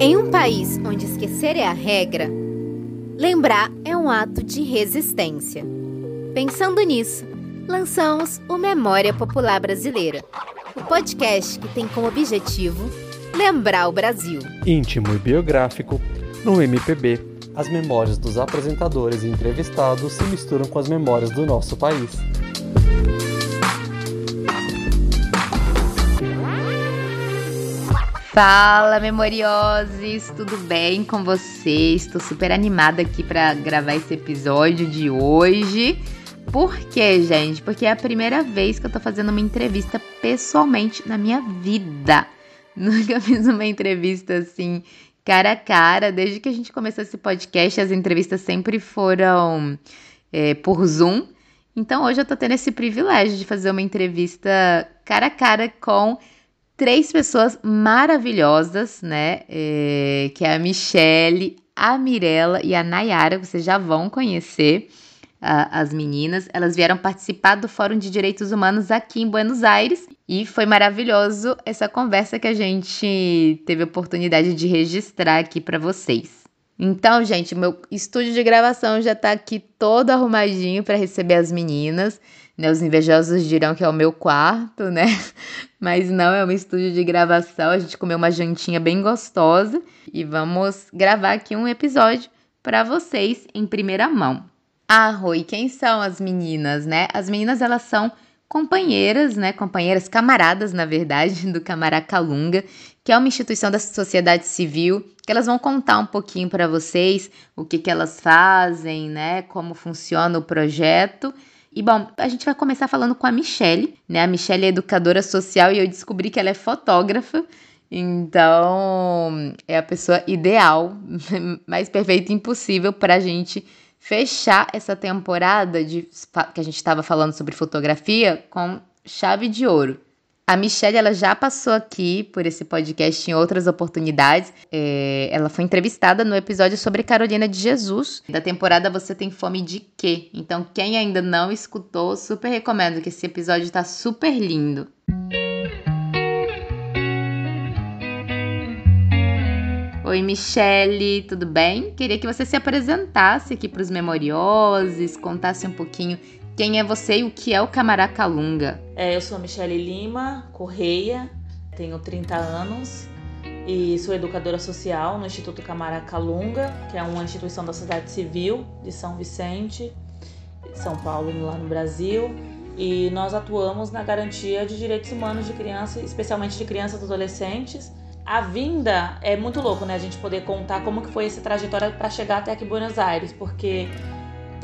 Em um país onde esquecer é a regra, lembrar é um ato de resistência. Pensando nisso, lançamos o Memória Popular Brasileira, o podcast que tem como objetivo lembrar o Brasil. Íntimo e biográfico, no MPB, as memórias dos apresentadores e entrevistados se misturam com as memórias do nosso país. Fala, memorioses, tudo bem com vocês? Estou super animada aqui para gravar esse episódio de hoje. Por quê, gente? Porque é a primeira vez que eu tô fazendo uma entrevista pessoalmente na minha vida. Nunca fiz uma entrevista assim, cara a cara. Desde que a gente começou esse podcast, as entrevistas sempre foram é, por Zoom. Então hoje eu tô tendo esse privilégio de fazer uma entrevista cara a cara com três pessoas maravilhosas, né? É, que é a Michelle, a Mirella e a Nayara, vocês já vão conhecer as meninas. Elas vieram participar do Fórum de Direitos Humanos aqui em Buenos Aires e foi maravilhoso essa conversa que a gente teve a oportunidade de registrar aqui para vocês. Então, gente, meu estúdio de gravação já tá aqui todo arrumadinho para receber as meninas. Né, os invejosos dirão que é o meu quarto, né? Mas não, é um estúdio de gravação. A gente comeu uma jantinha bem gostosa e vamos gravar aqui um episódio para vocês em primeira mão. Ah, Rui, quem são as meninas, né? As meninas, elas são companheiras, né? Companheiras, camaradas, na verdade, do Camaracalunga, que é uma instituição da sociedade civil, que elas vão contar um pouquinho para vocês o que, que elas fazem, né? Como funciona o projeto. E bom, a gente vai começar falando com a Michelle, né? A Michelle é educadora social e eu descobri que ela é fotógrafa. Então, é a pessoa ideal, mais perfeita impossível para a gente fechar essa temporada de que a gente estava falando sobre fotografia com chave de ouro. A Michelle ela já passou aqui por esse podcast em outras oportunidades. É, ela foi entrevistada no episódio sobre Carolina de Jesus. Da temporada Você Tem Fome de Quê? Então, quem ainda não escutou, super recomendo que esse episódio está super lindo. Oi, Michele, tudo bem? Queria que você se apresentasse aqui para os memoriosos, contasse um pouquinho quem é você e o que é o Camaracalunga. É, eu sou a Michele Lima Correia, tenho 30 anos e sou educadora social no Instituto Camaracalunga, que é uma instituição da sociedade civil de São Vicente, São Paulo, lá no Brasil. E nós atuamos na garantia de direitos humanos de crianças, especialmente de crianças e adolescentes, a vinda é muito louco, né? A gente poder contar como que foi essa trajetória para chegar até aqui Buenos Aires, porque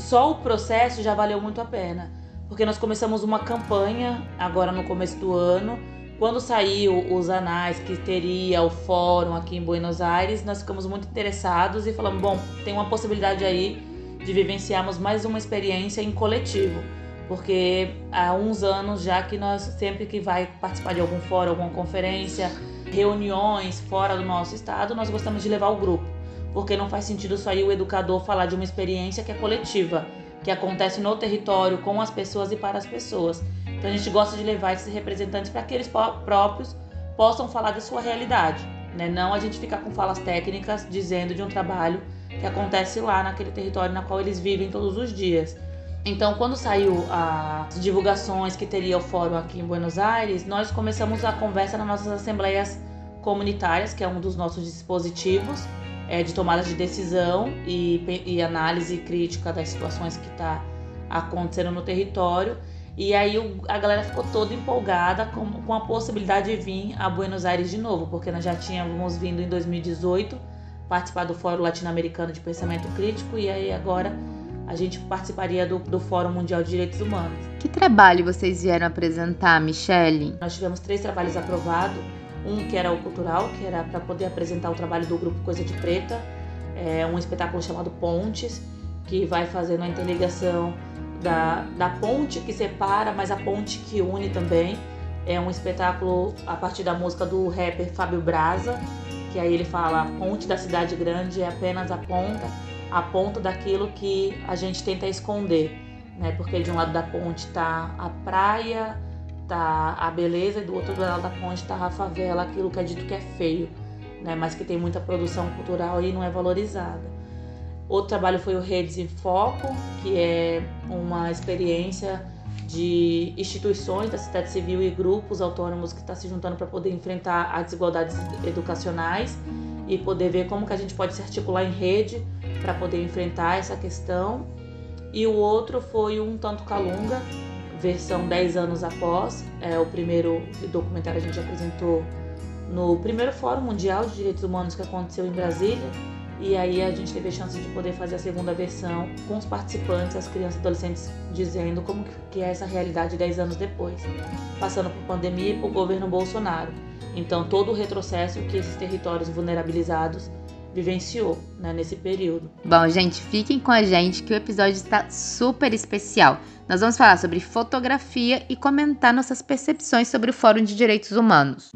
só o processo já valeu muito a pena. Porque nós começamos uma campanha agora no começo do ano. Quando saiu os anais que teria o fórum aqui em Buenos Aires, nós ficamos muito interessados e falamos: bom, tem uma possibilidade aí de vivenciarmos mais uma experiência em coletivo. Porque há uns anos já que nós, sempre que vai participar de algum fórum, alguma conferência, reuniões fora do nosso estado, nós gostamos de levar o grupo, porque não faz sentido só ir o educador falar de uma experiência que é coletiva, que acontece no território, com as pessoas e para as pessoas. Então a gente gosta de levar esses representantes para que eles próprios possam falar da sua realidade, né? Não a gente ficar com falas técnicas dizendo de um trabalho que acontece lá naquele território na qual eles vivem todos os dias. Então, quando saiu as divulgações que teria o fórum aqui em Buenos Aires, nós começamos a conversa nas nossas assembleias comunitárias, que é um dos nossos dispositivos é, de tomada de decisão e, e análise crítica das situações que está acontecendo no território. E aí o, a galera ficou toda empolgada com, com a possibilidade de vir a Buenos Aires de novo, porque nós já tínhamos vindo em 2018 participar do Fórum Latino-Americano de Pensamento Crítico e aí agora a gente participaria do, do Fórum Mundial de Direitos Humanos. Que trabalho vocês vieram apresentar, Michele? Nós tivemos três trabalhos aprovados. Um que era o cultural, que era para poder apresentar o trabalho do grupo Coisa de Preta, é um espetáculo chamado Pontes, que vai fazendo a interligação da, da ponte que separa, mas a ponte que une também. É um espetáculo a partir da música do rapper Fábio Braza, que aí ele fala: a ponte da cidade grande é apenas a ponta a ponto daquilo que a gente tenta esconder, né? Porque de um lado da ponte está a praia, tá a beleza e do outro lado da ponte está a favela, aquilo que é dito que é feio. né, mas que tem muita produção cultural e não é valorizada. Outro trabalho foi o Redes em Foco, que é uma experiência de instituições da sociedade civil e grupos autônomos que estão tá se juntando para poder enfrentar as desigualdades educacionais e poder ver como que a gente pode se articular em rede para poder enfrentar essa questão. E o outro foi um Tanto Calunga, versão 10 anos após. É o primeiro documentário a gente apresentou no primeiro Fórum Mundial de Direitos Humanos que aconteceu em Brasília e aí a gente teve a chance de poder fazer a segunda versão com os participantes, as crianças e adolescentes, dizendo como que é essa realidade 10 anos depois, passando por pandemia e por governo Bolsonaro. Então todo o retrocesso que esses territórios vulnerabilizados vivenciou né, nesse período. Bom, gente, fiquem com a gente que o episódio está super especial. Nós vamos falar sobre fotografia e comentar nossas percepções sobre o Fórum de Direitos Humanos.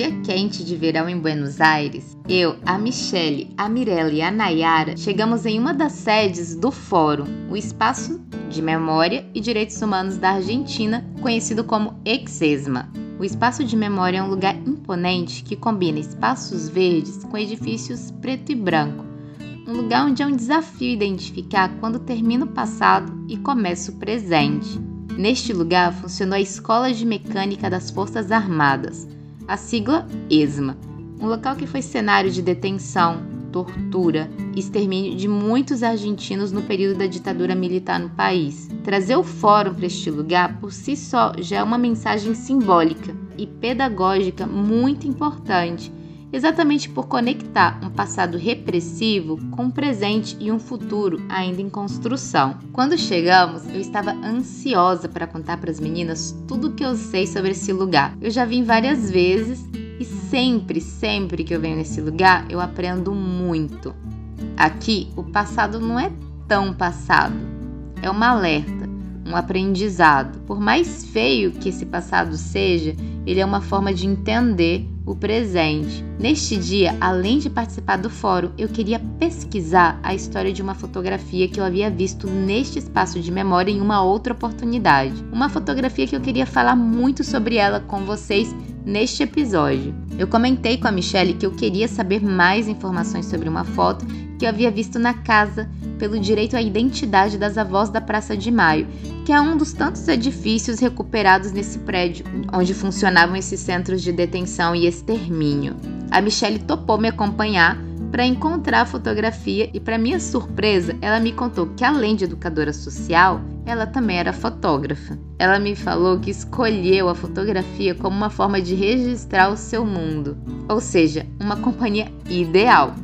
Dia quente de verão em Buenos Aires, eu, a Michele, a Mirella e a Nayara chegamos em uma das sedes do Fórum, o Espaço de Memória e Direitos Humanos da Argentina, conhecido como Exesma. O Espaço de Memória é um lugar imponente que combina espaços verdes com edifícios preto e branco. Um lugar onde é um desafio identificar quando termina o passado e começa o presente. Neste lugar funcionou a Escola de Mecânica das Forças Armadas a sigla ESMA, um local que foi cenário de detenção, tortura e extermínio de muitos argentinos no período da ditadura militar no país. Trazer o fórum para este lugar por si só já é uma mensagem simbólica e pedagógica muito importante exatamente por conectar um passado repressivo com um presente e um futuro ainda em construção. Quando chegamos, eu estava ansiosa para contar para as meninas tudo o que eu sei sobre esse lugar. Eu já vim várias vezes e sempre, sempre que eu venho nesse lugar, eu aprendo muito. Aqui, o passado não é tão passado, é uma alerta, um aprendizado. Por mais feio que esse passado seja, ele é uma forma de entender o presente. Neste dia, além de participar do fórum, eu queria pesquisar a história de uma fotografia que eu havia visto neste espaço de memória em uma outra oportunidade. Uma fotografia que eu queria falar muito sobre ela com vocês neste episódio. Eu comentei com a Michelle que eu queria saber mais informações sobre uma foto que eu havia visto na casa pelo direito à identidade das avós da Praça de Maio, que é um dos tantos edifícios recuperados nesse prédio, onde funcionavam esses centros de detenção e extermínio. A Michelle topou me acompanhar para encontrar a fotografia e, para minha surpresa, ela me contou que, além de educadora social, ela também era fotógrafa. Ela me falou que escolheu a fotografia como uma forma de registrar o seu mundo, ou seja, uma companhia ideal,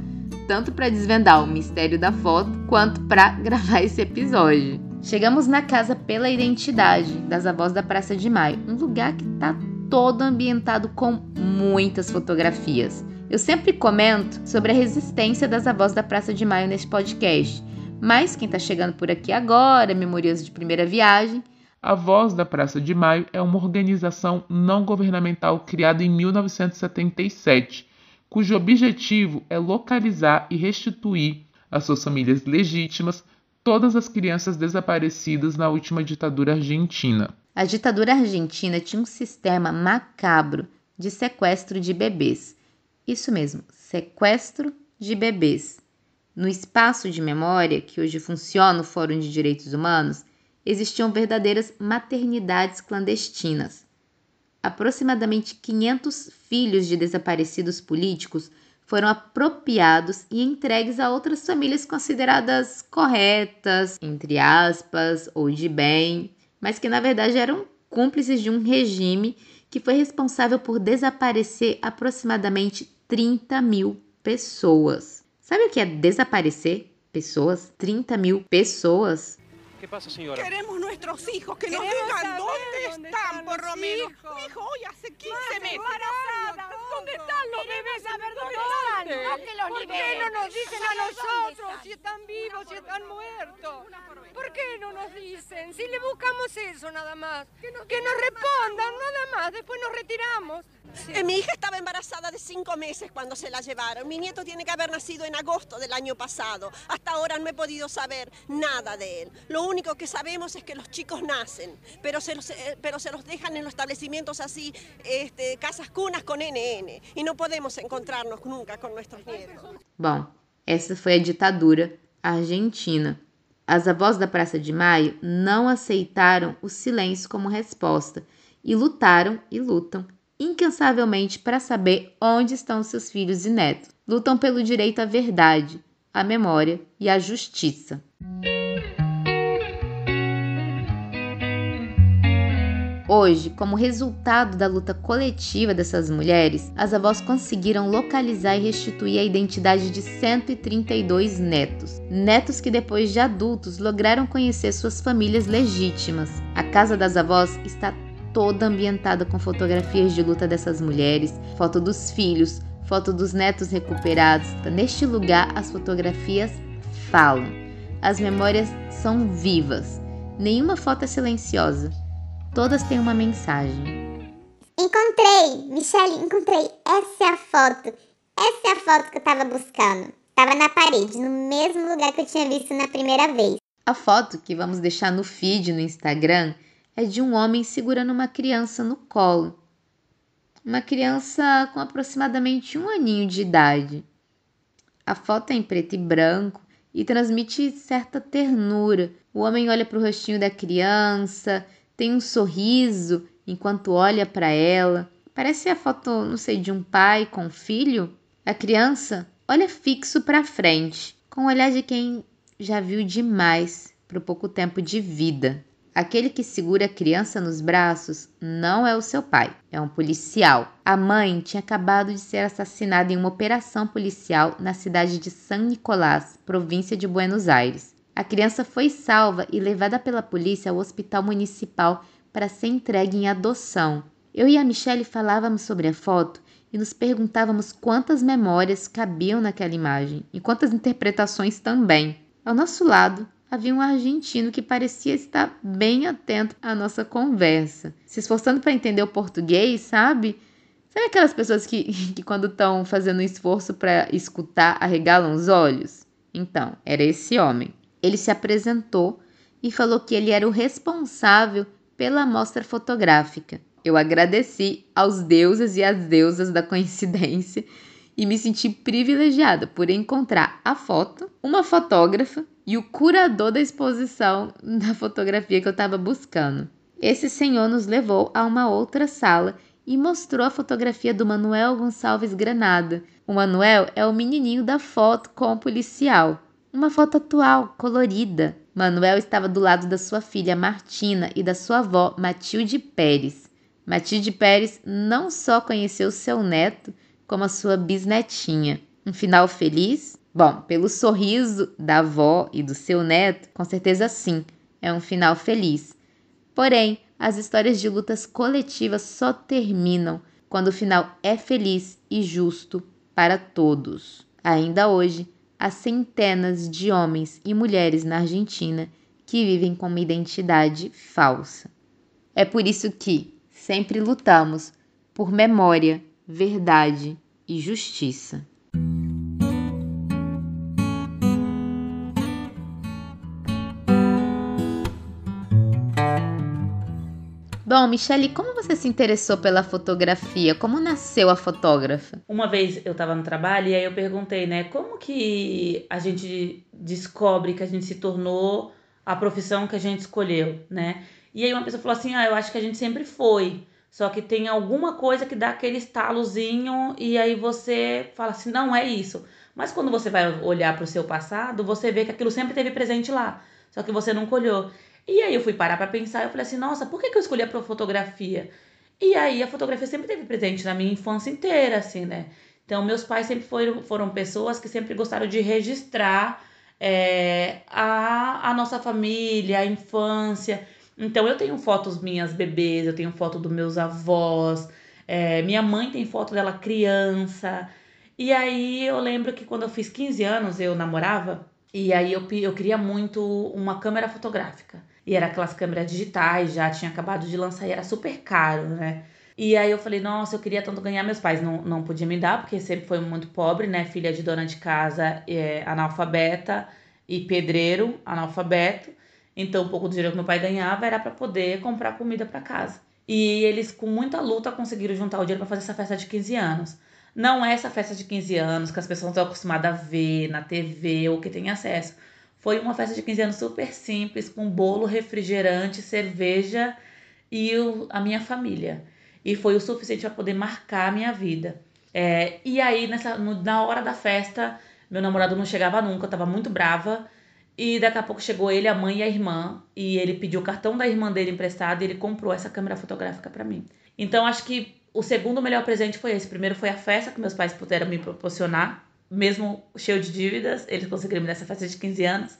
tanto para desvendar o mistério da foto quanto para gravar esse episódio. Chegamos na casa pela identidade das avós da Praça de Maio, um lugar que está todo ambientado com muitas fotografias. Eu sempre comento sobre a resistência das avós da Praça de Maio neste podcast, mas quem está chegando por aqui agora, memorioso de primeira viagem, a Voz da Praça de Maio é uma organização não governamental criada em 1977, cujo objetivo é localizar e restituir às suas famílias legítimas todas as crianças desaparecidas na última ditadura argentina. A ditadura argentina tinha um sistema macabro de sequestro de bebês. Isso mesmo, sequestro de bebês. No espaço de memória, que hoje funciona o Fórum de Direitos Humanos, existiam verdadeiras maternidades clandestinas. Aproximadamente 500 filhos de desaparecidos políticos foram apropriados e entregues a outras famílias consideradas corretas, entre aspas, ou de bem, mas que na verdade eram cúmplices de um regime que foi responsável por desaparecer aproximadamente 30 mil pessoas. Sabe o que é desaparecer pessoas? 30 mil pessoas? ¿Qué pasa, señora? Queremos nuestros hijos, que nos digan dónde, están, por lo menos. Mi hijo hoy hace 15 meses. ¿Dónde están los bebés? ¿Dónde están? No que los ¿Por qué no nos dicen a nosotros si están vivos, si están muertos? ¿Por qué no nos dicen? Si le buscamos eso nada más. Que nos, respondan nada más, después nos retiramos. Eh, Mi hija estaba embarazada de cinco meses cuando se la llevaron. Mi nieto tiene que haber nacido en agosto del año pasado. Hasta ahora no he podido saber nada de él. Lo único que sabemos es que los chicos nacen, pero se los, eh, pero se los dejan en los establecimientos así, este, casas cunas con NN. Y no podemos encontrarnos nunca con nuestros nietos. Bom, essa foi a ditadura argentina. As avós da Praça de Maio não aceitaram o silêncio como resposta e lutaram e lutam incansavelmente para saber onde estão seus filhos e netos. Lutam pelo direito à verdade, à memória e à justiça. Hoje, como resultado da luta coletiva dessas mulheres, as avós conseguiram localizar e restituir a identidade de 132 netos. Netos que, depois de adultos, lograram conhecer suas famílias legítimas. A casa das avós está toda ambientada com fotografias de luta dessas mulheres, foto dos filhos, foto dos netos recuperados. Neste lugar, as fotografias falam. As memórias são vivas. Nenhuma foto é silenciosa. Todas têm uma mensagem. Encontrei, Michelle, encontrei. Essa é a foto. Essa é a foto que eu tava buscando. Tava na parede, no mesmo lugar que eu tinha visto na primeira vez. A foto que vamos deixar no feed no Instagram é de um homem segurando uma criança no colo. Uma criança com aproximadamente um aninho de idade. A foto é em preto e branco e transmite certa ternura. O homem olha para o rostinho da criança, tem um sorriso enquanto olha para ela. Parece a foto, não sei, de um pai com um filho. A criança olha fixo para frente, com o olhar de quem já viu demais para o pouco tempo de vida. Aquele que segura a criança nos braços não é o seu pai, é um policial. A mãe tinha acabado de ser assassinada em uma operação policial na cidade de San Nicolás, província de Buenos Aires. A criança foi salva e levada pela polícia ao hospital municipal para ser entregue em adoção. Eu e a Michelle falávamos sobre a foto e nos perguntávamos quantas memórias cabiam naquela imagem e quantas interpretações também. Ao nosso lado, havia um argentino que parecia estar bem atento à nossa conversa, se esforçando para entender o português, sabe? Sabe aquelas pessoas que, que quando estão fazendo um esforço para escutar, arregalam os olhos? Então, era esse homem. Ele se apresentou e falou que ele era o responsável pela amostra fotográfica. Eu agradeci aos deuses e às deusas da coincidência e me senti privilegiada por encontrar a foto, uma fotógrafa e o curador da exposição da fotografia que eu estava buscando. Esse senhor nos levou a uma outra sala e mostrou a fotografia do Manuel Gonçalves Granada. O Manuel é o menininho da foto com o policial. Uma foto atual, colorida. Manuel estava do lado da sua filha Martina e da sua avó Matilde Pérez. Matilde Pérez não só conheceu seu neto, como a sua bisnetinha. Um final feliz? Bom, pelo sorriso da avó e do seu neto, com certeza sim, é um final feliz. Porém, as histórias de lutas coletivas só terminam quando o final é feliz e justo para todos. Ainda hoje, há centenas de homens e mulheres na Argentina que vivem com uma identidade falsa. É por isso que sempre lutamos por memória, verdade e justiça. Bom, Michele, como você se interessou pela fotografia? Como nasceu a fotógrafa? Uma vez eu estava no trabalho e aí eu perguntei, né, como que a gente descobre que a gente se tornou a profissão que a gente escolheu, né? E aí uma pessoa falou assim: "Ah, eu acho que a gente sempre foi". Só que tem alguma coisa que dá aquele estalozinho e aí você fala assim: "Não é isso". Mas quando você vai olhar para o seu passado, você vê que aquilo sempre teve presente lá, só que você não colheu. E aí eu fui parar para pensar, eu falei assim, nossa, por que, que eu escolhi a fotografia? E aí a fotografia sempre teve presente na minha infância inteira, assim, né? Então meus pais sempre foram, foram pessoas que sempre gostaram de registrar é, a, a nossa família, a infância. Então eu tenho fotos minhas bebês, eu tenho foto dos meus avós, é, minha mãe tem foto dela criança. E aí eu lembro que quando eu fiz 15 anos eu namorava, e aí eu, eu queria muito uma câmera fotográfica. E era aquelas câmeras digitais, já tinha acabado de lançar e era super caro, né? E aí eu falei, nossa, eu queria tanto ganhar. Meus pais não, não podiam me dar, porque sempre foi muito pobre, né? Filha de dona de casa, é, analfabeta e pedreiro, analfabeto. Então, um pouco do dinheiro que meu pai ganhava era para poder comprar comida para casa. E eles, com muita luta, conseguiram juntar o dinheiro para fazer essa festa de 15 anos. Não é essa festa de 15 anos que as pessoas estão acostumadas a ver na TV ou que tem acesso. Foi uma festa de 15 anos super simples, com bolo, refrigerante, cerveja e a minha família. E foi o suficiente para poder marcar a minha vida. É, e aí, nessa, no, na hora da festa, meu namorado não chegava nunca, eu tava muito brava. E daqui a pouco chegou ele, a mãe e a irmã, e ele pediu o cartão da irmã dele emprestado e ele comprou essa câmera fotográfica para mim. Então acho que o segundo melhor presente foi esse. Primeiro foi a festa que meus pais puderam me proporcionar, mesmo cheio de dívidas, eles conseguiram me dar essa festa de 15 anos.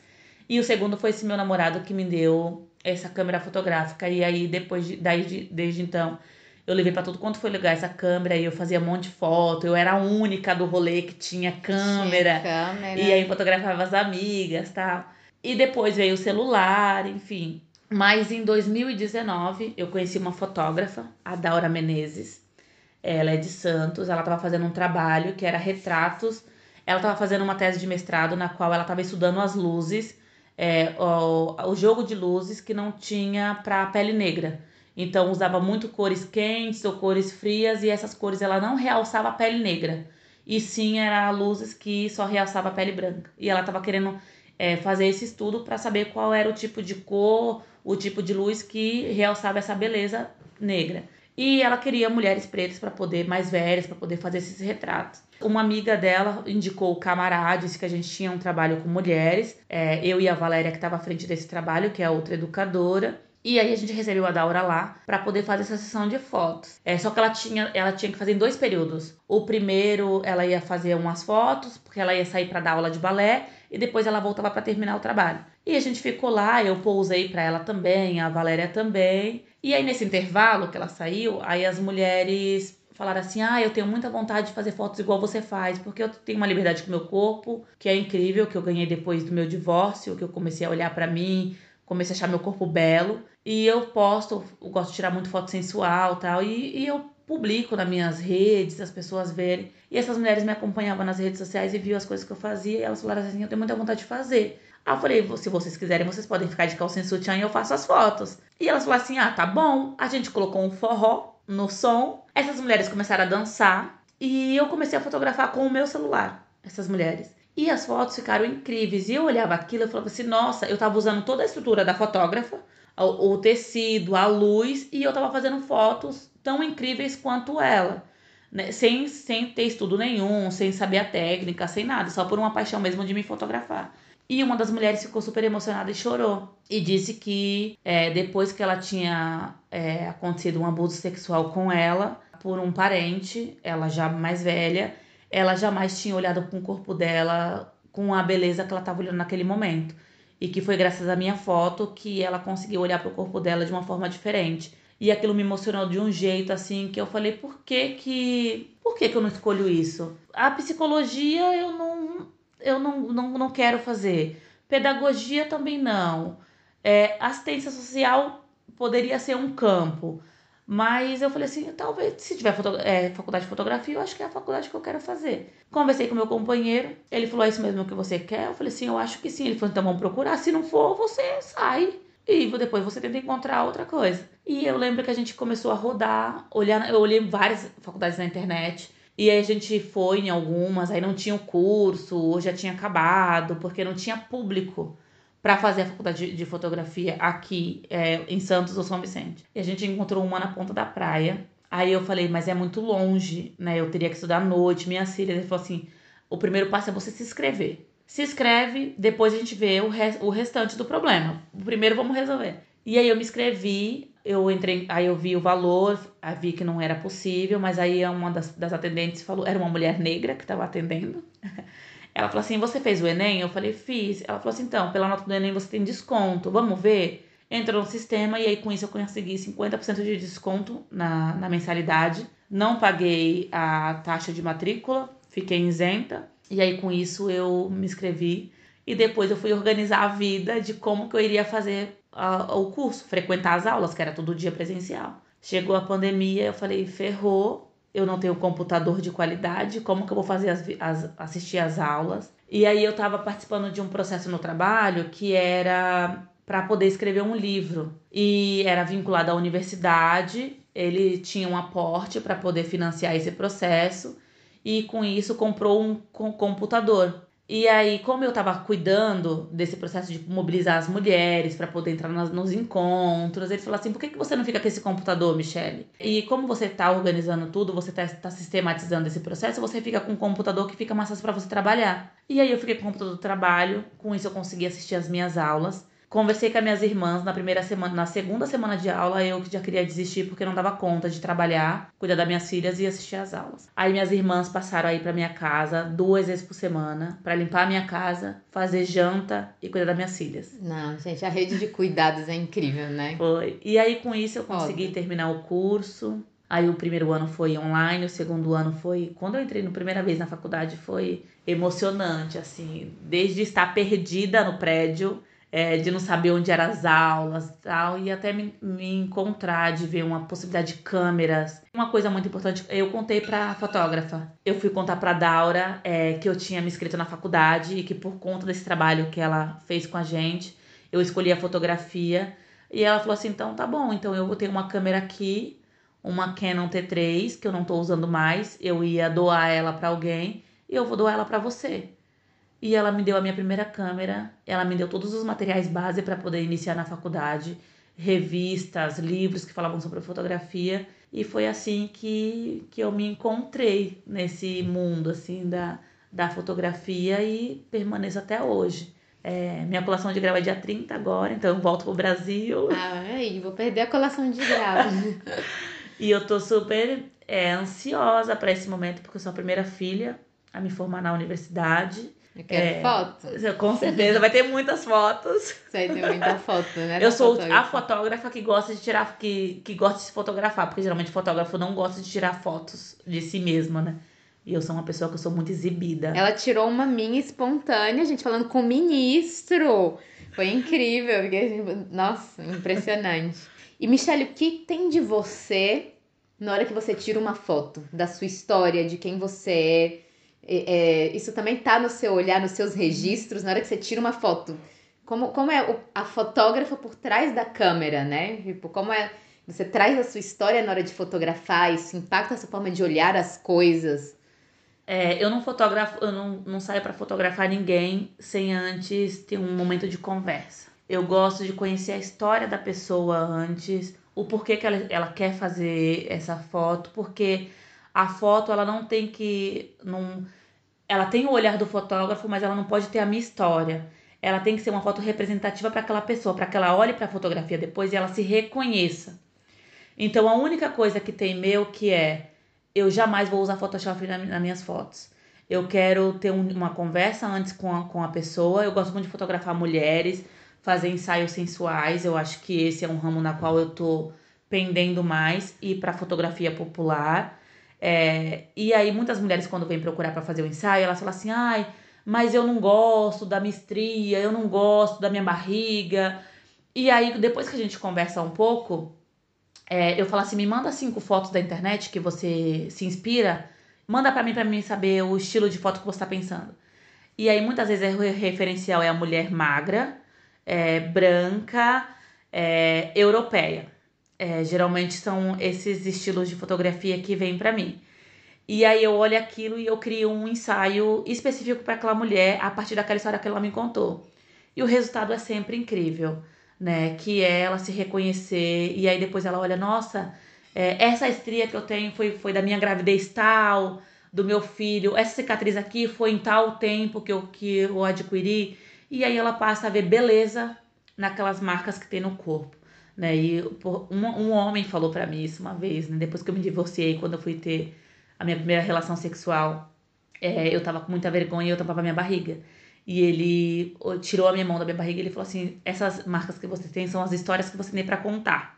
E o segundo foi esse meu namorado que me deu essa câmera fotográfica. E aí depois de, daí desde então eu levei para todo quanto foi lugar essa câmera e eu fazia um monte de foto. Eu era a única do rolê que tinha câmera. Tinha câmera. E aí fotografava as amigas, tal. E depois veio o celular, enfim. Mas em 2019 eu conheci uma fotógrafa, a Daura Menezes. Ela é de Santos, ela estava fazendo um trabalho que era retratos. Ela estava fazendo uma tese de mestrado na qual ela estava estudando as luzes, é, o, o jogo de luzes que não tinha para a pele negra. Então usava muito cores quentes ou cores frias e essas cores ela não realçava a pele negra. E sim era luzes que só realçava a pele branca. E ela estava querendo é, fazer esse estudo para saber qual era o tipo de cor, o tipo de luz que realçava essa beleza negra. E ela queria mulheres pretas para poder, mais velhas, para poder fazer esses retratos. Uma amiga dela indicou o Camará, disse que a gente tinha um trabalho com mulheres. É, eu e a Valéria, que estava à frente desse trabalho, que é outra educadora. E aí a gente recebeu a Daura lá para poder fazer essa sessão de fotos. É, só que ela tinha, ela tinha que fazer em dois períodos. O primeiro ela ia fazer umas fotos, porque ela ia sair para dar aula de balé, e depois ela voltava para terminar o trabalho. E a gente ficou lá, eu pousei para ela também, a Valéria também. E aí nesse intervalo que ela saiu, aí as mulheres falaram assim: "Ah, eu tenho muita vontade de fazer fotos igual você faz, porque eu tenho uma liberdade com o meu corpo, que é incrível, que eu ganhei depois do meu divórcio, que eu comecei a olhar para mim, comecei a achar meu corpo belo. E eu posto, eu gosto de tirar muito foto sensual tal, e, e eu publico nas minhas redes, as pessoas verem. E essas mulheres me acompanhavam nas redes sociais e viam as coisas que eu fazia, e elas falaram assim: eu tenho muita vontade de fazer. Aí eu falei, se vocês quiserem, vocês podem ficar de calcinha e sutiã e eu faço as fotos. E elas falaram assim: ah, tá bom. A gente colocou um forró no som. Essas mulheres começaram a dançar. E eu comecei a fotografar com o meu celular, essas mulheres. E as fotos ficaram incríveis. E eu olhava aquilo e falava assim: nossa, eu tava usando toda a estrutura da fotógrafa o, o tecido, a luz, e eu tava fazendo fotos tão incríveis quanto ela. Né? Sem, sem ter estudo nenhum, sem saber a técnica, sem nada, só por uma paixão mesmo de me fotografar. E uma das mulheres ficou super emocionada e chorou. E disse que é, depois que ela tinha é, acontecido um abuso sexual com ela, por um parente, ela já mais velha, ela jamais tinha olhado com o corpo dela com a beleza que ela estava olhando naquele momento e que foi graças à minha foto que ela conseguiu olhar para o corpo dela de uma forma diferente. E aquilo me emocionou de um jeito assim que eu falei, por que que, por que que eu não escolho isso? A psicologia eu não eu não, não, não quero fazer. Pedagogia também não. É, assistência social poderia ser um campo. Mas eu falei assim, talvez se tiver é, faculdade de fotografia, eu acho que é a faculdade que eu quero fazer. Conversei com meu companheiro, ele falou, é isso mesmo que você quer? Eu falei assim, eu acho que sim. Ele falou, então vamos procurar. Se não for, você sai. E depois você tenta encontrar outra coisa. E eu lembro que a gente começou a rodar, olhar, eu olhei várias faculdades na internet. E aí a gente foi em algumas, aí não tinha o curso, ou já tinha acabado, porque não tinha público para fazer a faculdade de, fotografia aqui é, em Santos ou São Vicente. E a gente encontrou uma na ponta da praia. Aí eu falei, mas é muito longe, né? Eu teria que estudar à noite, minhas filhas. Ele falou assim: o primeiro passo é você se inscrever. Se inscreve, depois a gente vê o, re o restante do problema. Primeiro vamos resolver. E aí eu me inscrevi, eu entrei, aí eu vi o valor, vi que não era possível, mas aí uma das, das atendentes falou, era uma mulher negra que estava atendendo. Ela falou assim: Você fez o Enem? Eu falei: Fiz. Ela falou assim: Então, pela nota do Enem você tem desconto, vamos ver? Entrou no sistema e aí com isso eu consegui 50% de desconto na, na mensalidade. Não paguei a taxa de matrícula, fiquei isenta. E aí com isso eu me inscrevi e depois eu fui organizar a vida de como que eu iria fazer o curso, frequentar as aulas, que era todo dia presencial. Chegou a pandemia, eu falei, ferrou, eu não tenho computador de qualidade, como que eu vou fazer as, as assistir as aulas? E aí eu estava participando de um processo no trabalho que era para poder escrever um livro e era vinculado à universidade. Ele tinha um aporte para poder financiar esse processo e com isso comprou um computador. E aí, como eu estava cuidando desse processo de mobilizar as mulheres para poder entrar nas, nos encontros, ele falou assim: por que, que você não fica com esse computador, Michele? E como você está organizando tudo, você está tá sistematizando esse processo, você fica com um computador que fica mais fácil para você trabalhar. E aí eu fiquei com o computador do trabalho, com isso eu consegui assistir as minhas aulas. Conversei com as minhas irmãs na primeira semana, na segunda semana de aula, eu que já queria desistir porque não dava conta de trabalhar, cuidar das minhas filhas e assistir às aulas. Aí minhas irmãs passaram aí para minha casa duas vezes por semana para limpar a minha casa, fazer janta e cuidar das minhas filhas. Não, gente, a rede de cuidados é incrível, né? Foi. E aí com isso eu consegui Óbvio. terminar o curso. Aí o primeiro ano foi online, o segundo ano foi. Quando eu entrei na primeira vez na faculdade foi emocionante, assim, desde estar perdida no prédio é, de não saber onde eram as aulas tal, e até me, me, encontrar, de ver uma possibilidade de câmeras. Uma coisa muito importante, eu contei pra fotógrafa. Eu fui contar pra Daura é, que eu tinha me inscrito na faculdade e que por conta desse trabalho que ela fez com a gente, eu escolhi a fotografia. E ela falou assim: então tá bom, então eu vou ter uma câmera aqui, uma Canon T3, que eu não tô usando mais, eu ia doar ela para alguém e eu vou doar ela para você. E ela me deu a minha primeira câmera, ela me deu todos os materiais base para poder iniciar na faculdade, revistas, livros que falavam sobre fotografia, e foi assim que, que eu me encontrei nesse mundo assim da, da fotografia e permaneço até hoje. É, minha colação de grau é dia 30 agora, então eu volto pro Brasil. Ah, aí, vou perder a colação de grau. e eu tô super é, ansiosa para esse momento, porque eu sou a primeira filha a me formar na universidade. Eu quero é, fotos. Com certeza, vai ter muitas fotos. Vai ter muita foto, né? Eu sou fotógrafa. a fotógrafa que gosta de tirar, que, que gosta de se fotografar, porque geralmente fotógrafo não gosta de tirar fotos de si mesmo, né? E eu sou uma pessoa que eu sou muito exibida. Ela tirou uma minha espontânea, gente, falando com o ministro. Foi incrível. Porque, nossa, impressionante. E, Michelle, o que tem de você na hora que você tira uma foto da sua história, de quem você é? É, isso também tá no seu olhar, nos seus registros, na hora que você tira uma foto. Como, como é o, a fotógrafa por trás da câmera, né? Tipo, como é. Você traz a sua história na hora de fotografar, isso impacta a sua forma de olhar as coisas. É, eu não fotografo, eu não, não saio para fotografar ninguém sem antes ter um momento de conversa. Eu gosto de conhecer a história da pessoa antes, o porquê que ela, ela quer fazer essa foto, porque a foto ela não tem que. Não, ela tem o olhar do fotógrafo, mas ela não pode ter a minha história. Ela tem que ser uma foto representativa para aquela pessoa, para que ela olhe para a fotografia depois e ela se reconheça. Então a única coisa que tem meu que é eu jamais vou usar Photoshop nas minhas fotos. Eu quero ter um, uma conversa antes com a, com a pessoa. Eu gosto muito de fotografar mulheres, fazer ensaios sensuais. Eu acho que esse é um ramo na qual eu tô pendendo mais e para fotografia popular. É, e aí, muitas mulheres, quando vêm procurar para fazer o ensaio, elas falam assim: ai, mas eu não gosto da mistria, eu não gosto da minha barriga. E aí, depois que a gente conversa um pouco, é, eu falo assim: me manda cinco fotos da internet que você se inspira, manda para mim, para mim saber o estilo de foto que você tá pensando. E aí, muitas vezes, o referencial é a mulher magra, é, branca, é, europeia. É, geralmente são esses estilos de fotografia que vêm para mim. E aí eu olho aquilo e eu crio um ensaio específico para aquela mulher a partir daquela história que ela me contou. E o resultado é sempre incrível, né? Que é ela se reconhecer e aí depois ela olha, nossa, é, essa estria que eu tenho foi, foi da minha gravidez tal, do meu filho, essa cicatriz aqui foi em tal tempo que eu, que eu adquiri. E aí ela passa a ver beleza naquelas marcas que tem no corpo. Né? E um, um homem falou para mim isso uma vez, né? depois que eu me divorciei, quando eu fui ter a minha primeira relação sexual, é, eu tava com muita vergonha e eu tampava minha barriga. E ele tirou a minha mão da minha barriga e ele falou assim: essas marcas que você tem são as histórias que você tem para contar.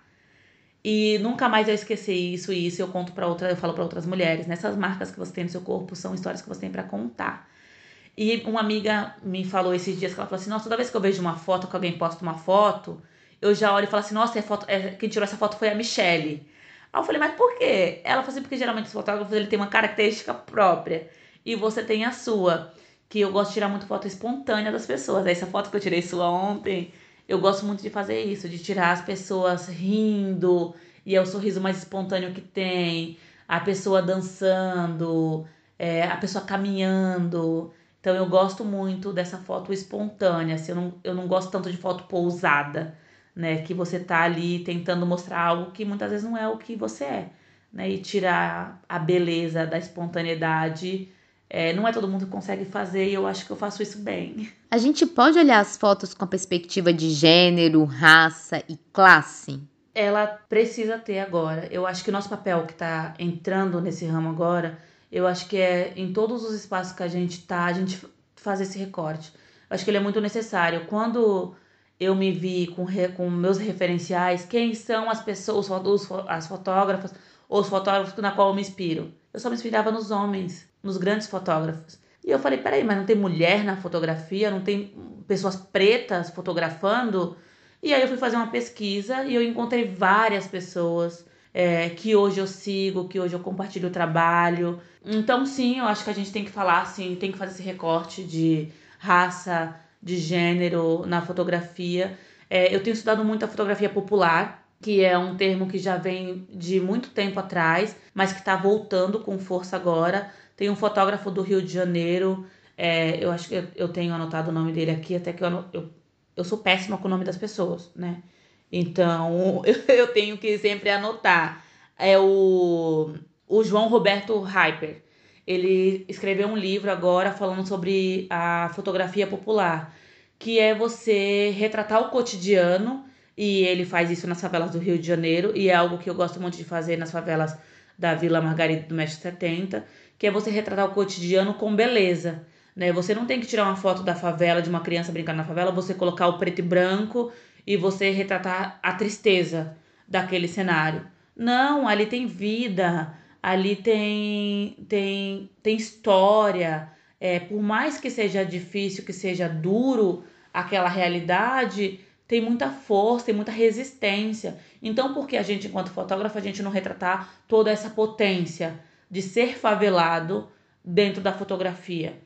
E nunca mais eu esqueci isso e isso eu conto para outra, eu falo para outras mulheres, nessas né? marcas que você tem no seu corpo são histórias que você tem para contar. E uma amiga me falou esses dias que ela falou assim: "Nossa, toda vez que eu vejo uma foto que alguém posta uma foto, eu já olho e falo assim, nossa, é foto, é, quem tirou essa foto foi a Michelle. Aí eu falei, mas por quê? Ela falou assim, porque geralmente os fotógrafos ele tem uma característica própria e você tem a sua. Que eu gosto de tirar muito foto espontânea das pessoas. Essa foto que eu tirei sua ontem, eu gosto muito de fazer isso, de tirar as pessoas rindo, e é o sorriso mais espontâneo que tem, a pessoa dançando, é, a pessoa caminhando. Então eu gosto muito dessa foto espontânea, assim, eu, não, eu não gosto tanto de foto pousada né? Que você tá ali tentando mostrar algo que muitas vezes não é o que você é, né? E tirar a beleza da espontaneidade. É, não é todo mundo que consegue fazer e eu acho que eu faço isso bem. A gente pode olhar as fotos com a perspectiva de gênero, raça e classe? Ela precisa ter agora. Eu acho que o nosso papel que está entrando nesse ramo agora, eu acho que é em todos os espaços que a gente tá, a gente faz esse recorte. Eu acho que ele é muito necessário. Quando eu me vi com, com meus referenciais, quem são as pessoas, os, as fotógrafas ou os fotógrafos na qual eu me inspiro. Eu só me inspirava nos homens, nos grandes fotógrafos. E eu falei, peraí, mas não tem mulher na fotografia, não tem pessoas pretas fotografando? E aí eu fui fazer uma pesquisa e eu encontrei várias pessoas é, que hoje eu sigo, que hoje eu compartilho o trabalho. Então, sim, eu acho que a gente tem que falar, sim, tem que fazer esse recorte de raça, de gênero na fotografia. É, eu tenho estudado muito a fotografia popular, que é um termo que já vem de muito tempo atrás, mas que está voltando com força agora. Tem um fotógrafo do Rio de Janeiro, é, eu acho que eu, eu, tenho anotado o nome dele aqui, até que eu, eu, eu sou péssima com o nome das pessoas, né? Então eu, eu tenho que sempre anotar. É o, o João Roberto Hyper. Ele escreveu um livro agora falando sobre a fotografia popular, que é você retratar o cotidiano, e ele faz isso nas favelas do Rio de Janeiro, e é algo que eu gosto muito de fazer nas favelas da Vila Margarida do Mestre 70, que é você retratar o cotidiano com beleza. Né? Você não tem que tirar uma foto da favela, de uma criança brincando na favela, você colocar o preto e branco e você retratar a tristeza daquele cenário. Não, ali tem vida, ali tem, tem, tem história. É, por mais que seja difícil, que seja duro aquela realidade, tem muita força, tem muita resistência. Então, por que a gente, enquanto fotógrafo, a gente não retratar toda essa potência de ser favelado dentro da fotografia?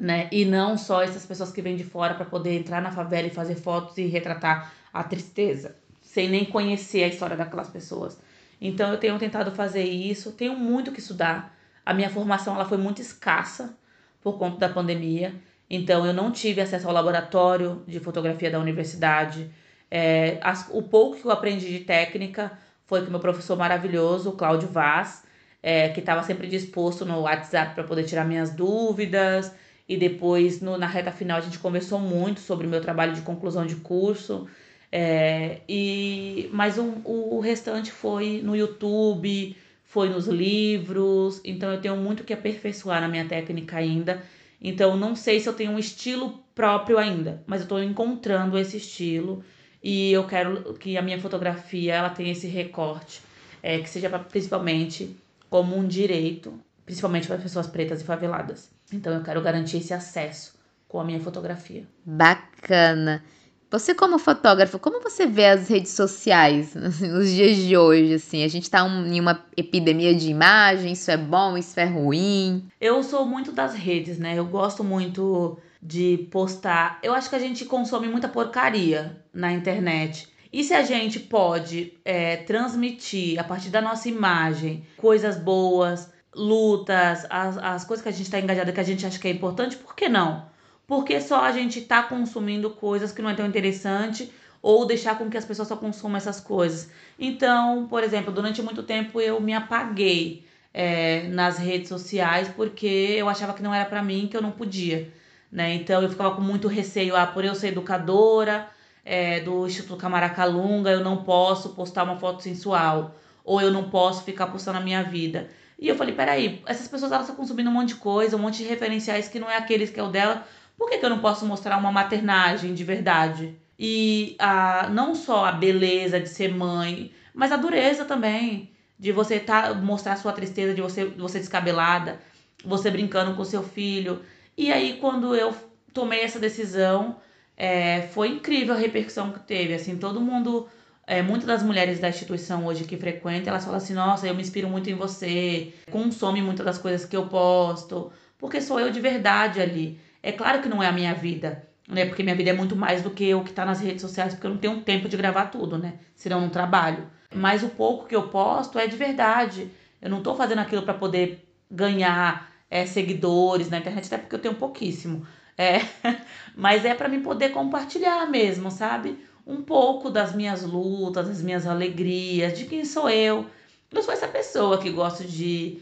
Né? E não só essas pessoas que vêm de fora para poder entrar na favela e fazer fotos e retratar a tristeza, sem nem conhecer a história daquelas pessoas. Então eu tenho tentado fazer isso, tenho muito que estudar. A minha formação ela foi muito escassa por conta da pandemia, então eu não tive acesso ao laboratório de fotografia da universidade. É, as, o pouco que eu aprendi de técnica foi com meu professor maravilhoso, Cláudio Vaz, é, que estava sempre disposto no WhatsApp para poder tirar minhas dúvidas. E depois, no, na reta final, a gente conversou muito sobre o meu trabalho de conclusão de curso. É, e mas um, o restante foi no YouTube, foi nos livros, então eu tenho muito que aperfeiçoar na minha técnica ainda. Então não sei se eu tenho um estilo próprio ainda, mas eu estou encontrando esse estilo e eu quero que a minha fotografia ela tenha esse recorte, é, que seja pra, principalmente como um direito, principalmente para pessoas pretas e faveladas. Então eu quero garantir esse acesso com a minha fotografia. Bacana. Você como fotógrafo, como você vê as redes sociais nos dias de hoje? Assim, a gente está um, em uma epidemia de imagem, isso é bom, isso é ruim? Eu sou muito das redes, né? Eu gosto muito de postar. Eu acho que a gente consome muita porcaria na internet. E se a gente pode é, transmitir a partir da nossa imagem coisas boas, lutas, as, as coisas que a gente está engajada que a gente acha que é importante, por que não? Porque só a gente tá consumindo coisas que não é tão interessante ou deixar com que as pessoas só consumam essas coisas. Então, por exemplo, durante muito tempo eu me apaguei é, nas redes sociais porque eu achava que não era para mim, que eu não podia. Né? Então eu ficava com muito receio, ah, por eu ser educadora é, do Instituto Camaracalunga, eu não posso postar uma foto sensual, ou eu não posso ficar postando a minha vida. E eu falei, peraí, essas pessoas elas estão consumindo um monte de coisa, um monte de referenciais que não é aqueles que é o dela, por que, que eu não posso mostrar uma maternagem de verdade? E a, não só a beleza de ser mãe, mas a dureza também. De você tá, mostrar a sua tristeza, de você, você descabelada, você brincando com seu filho. E aí, quando eu tomei essa decisão, é, foi incrível a repercussão que teve. Assim, todo mundo É, muitas das mulheres da instituição hoje que frequentam, elas falam assim: nossa, eu me inspiro muito em você, consome muitas das coisas que eu posto, porque sou eu de verdade ali. É claro que não é a minha vida, né? Porque minha vida é muito mais do que o que tá nas redes sociais, porque eu não tenho tempo de gravar tudo, né? Senão eu não trabalho. Mas o pouco que eu posto é de verdade. Eu não tô fazendo aquilo para poder ganhar é, seguidores na internet, até porque eu tenho pouquíssimo. É, mas é para mim poder compartilhar mesmo, sabe? Um pouco das minhas lutas, das minhas alegrias, de quem sou eu. Eu sou essa pessoa que gosto de.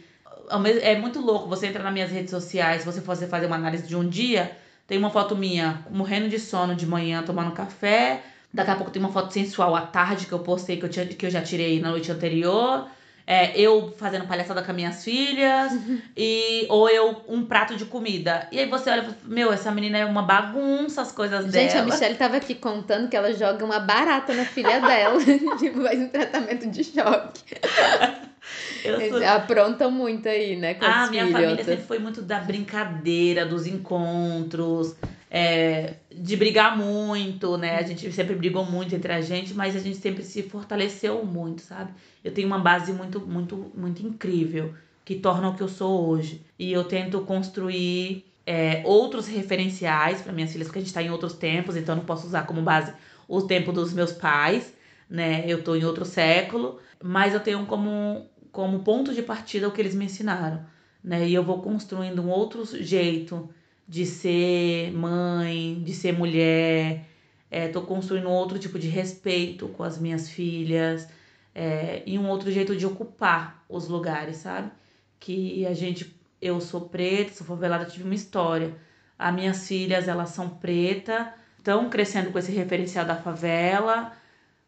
É muito louco você entrar nas minhas redes sociais, se você for fazer uma análise de um dia, tem uma foto minha morrendo de sono de manhã, tomando café. Daqui a pouco tem uma foto sensual à tarde que eu postei, que eu, tinha, que eu já tirei na noite anterior é, eu fazendo palhaçada com as minhas filhas, e, ou eu um prato de comida. E aí você olha e meu, essa menina é uma bagunça, as coisas Gente, dela. Gente, a Michelle tava aqui contando que ela joga uma barata na filha dela. tipo, faz um tratamento de choque. Sou... Aprontam muito aí, né? Com ah, minha família sempre foi muito da brincadeira, dos encontros é, de brigar muito, né? A gente sempre brigou muito entre a gente, mas a gente sempre se fortaleceu muito, sabe? Eu tenho uma base muito, muito, muito incrível que torna o que eu sou hoje. E eu tento construir é, outros referenciais para minhas filhas, porque a gente está em outros tempos, então eu não posso usar como base o tempo dos meus pais, né? Eu tô em outro século, mas eu tenho como, como ponto de partida o que eles me ensinaram, né? E eu vou construindo um outro jeito de ser mãe, de ser mulher. É, tô construindo outro tipo de respeito com as minhas filhas é, e um outro jeito de ocupar os lugares, sabe? Que a gente, eu sou preta, sou favelada, tive uma história. As minhas filhas, elas são preta, estão crescendo com esse referencial da favela,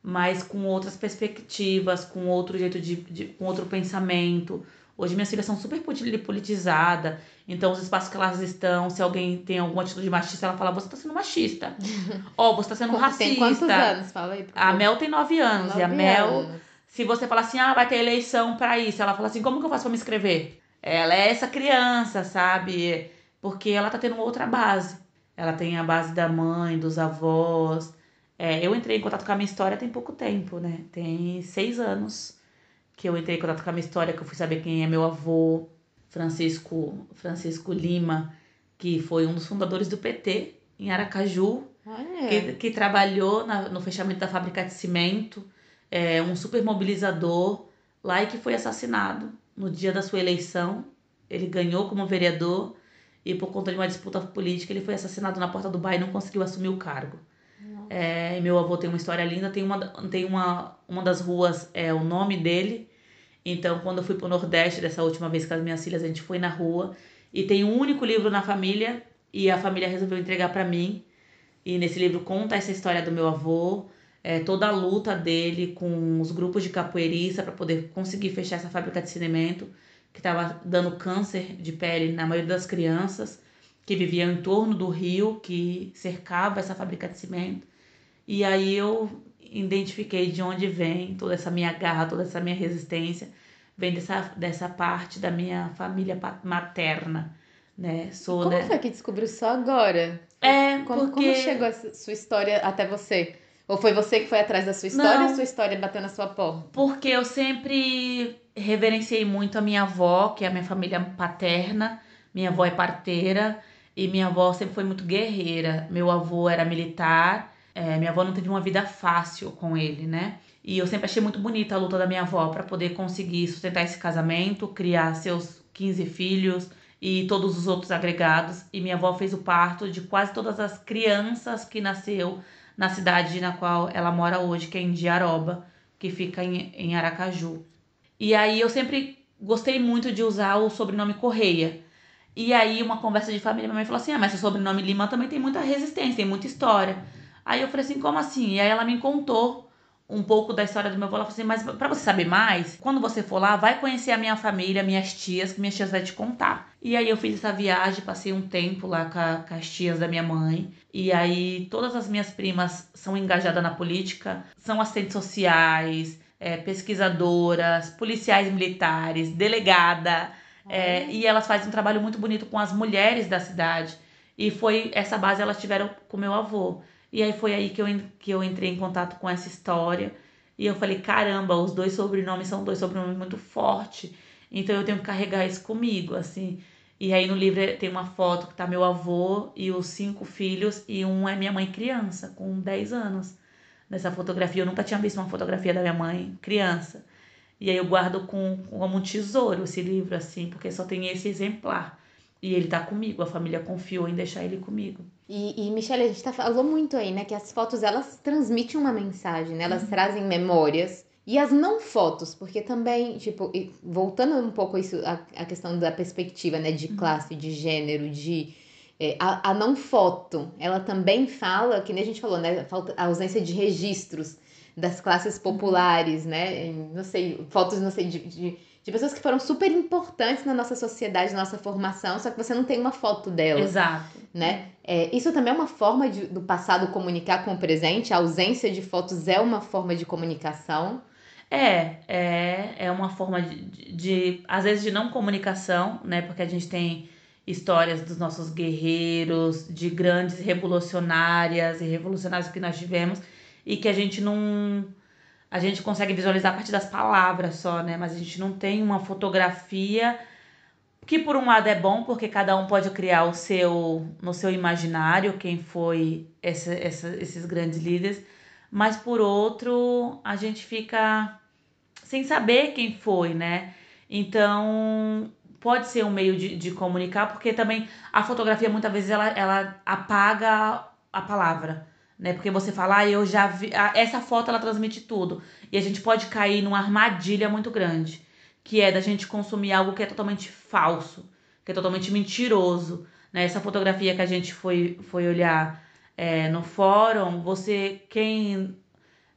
mas com outras perspectivas, com outro jeito de, de com outro pensamento, Hoje minhas filhas são super politizadas, então os espaços que elas estão, se alguém tem alguma atitude machista, ela fala, você tá sendo machista. Ó, oh, você tá sendo racista. Tem quantos anos? Fala aí. A Mel tem nove anos. Nove e a Mel, anos. se você falar assim, ah, vai ter eleição pra isso, ela fala assim, como que eu faço pra me inscrever? Ela é essa criança, sabe? Porque ela tá tendo outra base. Ela tem a base da mãe, dos avós. É, eu entrei em contato com a minha história tem pouco tempo, né? Tem seis anos que eu entrei em contato com a minha história, que eu fui saber quem é meu avô, Francisco, Francisco Lima, que foi um dos fundadores do PT em Aracaju, que, que, trabalhou na, no fechamento da fábrica de cimento, é, um super mobilizador lá e que foi assassinado no dia da sua eleição. Ele ganhou como vereador e por conta de uma disputa política ele foi assassinado na porta do bairro e não conseguiu assumir o cargo. É, meu avô tem uma história linda, tem uma, tem uma, uma das ruas, é o nome dele, então, quando eu fui pro Nordeste dessa última vez com as minhas filhas, a gente foi na rua e tem um único livro na família e a família resolveu entregar para mim. E nesse livro conta essa história do meu avô, é, toda a luta dele com os grupos de capoeirista para poder conseguir fechar essa fábrica de cimento que estava dando câncer de pele na maioria das crianças que viviam em torno do rio que cercava essa fábrica de cimento. E aí eu identifiquei de onde vem toda essa minha garra, toda essa minha resistência, vem dessa, dessa parte da minha família materna, né? Sou, como né? foi que descobriu só agora? É, como, porque... como chegou a sua história até você? Ou foi você que foi atrás da sua história ou a sua história bateu na sua porta? Porque eu sempre reverenciei muito a minha avó, que é a minha família paterna. Minha avó é parteira e minha avó sempre foi muito guerreira. Meu avô era militar é, minha avó não teve uma vida fácil com ele, né? E eu sempre achei muito bonita a luta da minha avó para poder conseguir sustentar esse casamento, criar seus 15 filhos e todos os outros agregados. E minha avó fez o parto de quase todas as crianças que nasceu na cidade na qual ela mora hoje, que é em Diaroba, que fica em, em Aracaju. E aí eu sempre gostei muito de usar o sobrenome Correia. E aí, uma conversa de família, minha mãe falou assim: ah, mas seu sobrenome Lima também tem muita resistência, tem muita história. Aí eu falei assim, como assim? E aí ela me contou um pouco da história do meu avô. Ela falou assim, mas para você saber mais, quando você for lá, vai conhecer a minha família, minhas tias, que minhas tias vai te contar. E aí eu fiz essa viagem, passei um tempo lá com, a, com as tias da minha mãe. E aí todas as minhas primas são engajadas na política, são assistentes sociais, é, pesquisadoras, policiais militares, delegada. É, e elas fazem um trabalho muito bonito com as mulheres da cidade. E foi essa base elas tiveram com meu avô. E aí foi aí que eu, que eu entrei em contato com essa história. E eu falei, caramba, os dois sobrenomes são dois sobrenomes muito fortes. Então eu tenho que carregar isso comigo, assim. E aí no livro tem uma foto que tá meu avô e os cinco filhos, e um é minha mãe criança, com 10 anos. Nessa fotografia, eu nunca tinha visto uma fotografia da minha mãe criança. E aí eu guardo com, como um tesouro esse livro, assim, porque só tem esse exemplar. E ele tá comigo, a família confiou em deixar ele comigo. E, e Michelle, a gente tá, falou muito aí, né, que as fotos elas transmitem uma mensagem, né? Elas uhum. trazem memórias. E as não fotos, porque também, tipo, voltando um pouco isso, a, a questão da perspectiva, né, de uhum. classe, de gênero, de. É, a, a, não foto, ela também fala, que nem a gente falou, né, a ausência de registros das classes uhum. populares, né, não sei, fotos, não sei, de, de de pessoas que foram super importantes na nossa sociedade, na nossa formação, só que você não tem uma foto delas. Exato. Né? É, isso também é uma forma de, do passado comunicar com o presente. A ausência de fotos é uma forma de comunicação. É, é, é uma forma de, de, de, às vezes, de não comunicação, né? Porque a gente tem histórias dos nossos guerreiros, de grandes revolucionárias e revolucionários que nós tivemos, e que a gente não a gente consegue visualizar a partir das palavras só, né? Mas a gente não tem uma fotografia que por um lado é bom porque cada um pode criar o seu no seu imaginário quem foi essa, essa, esses grandes líderes, mas por outro a gente fica sem saber quem foi, né? Então pode ser um meio de, de comunicar porque também a fotografia muitas vezes ela, ela apaga a palavra né? Porque você fala, ah, eu já vi. Ah, essa foto ela transmite tudo. E a gente pode cair numa armadilha muito grande, que é da gente consumir algo que é totalmente falso, que é totalmente mentiroso. Né? Essa fotografia que a gente foi, foi olhar é, no fórum, você, quem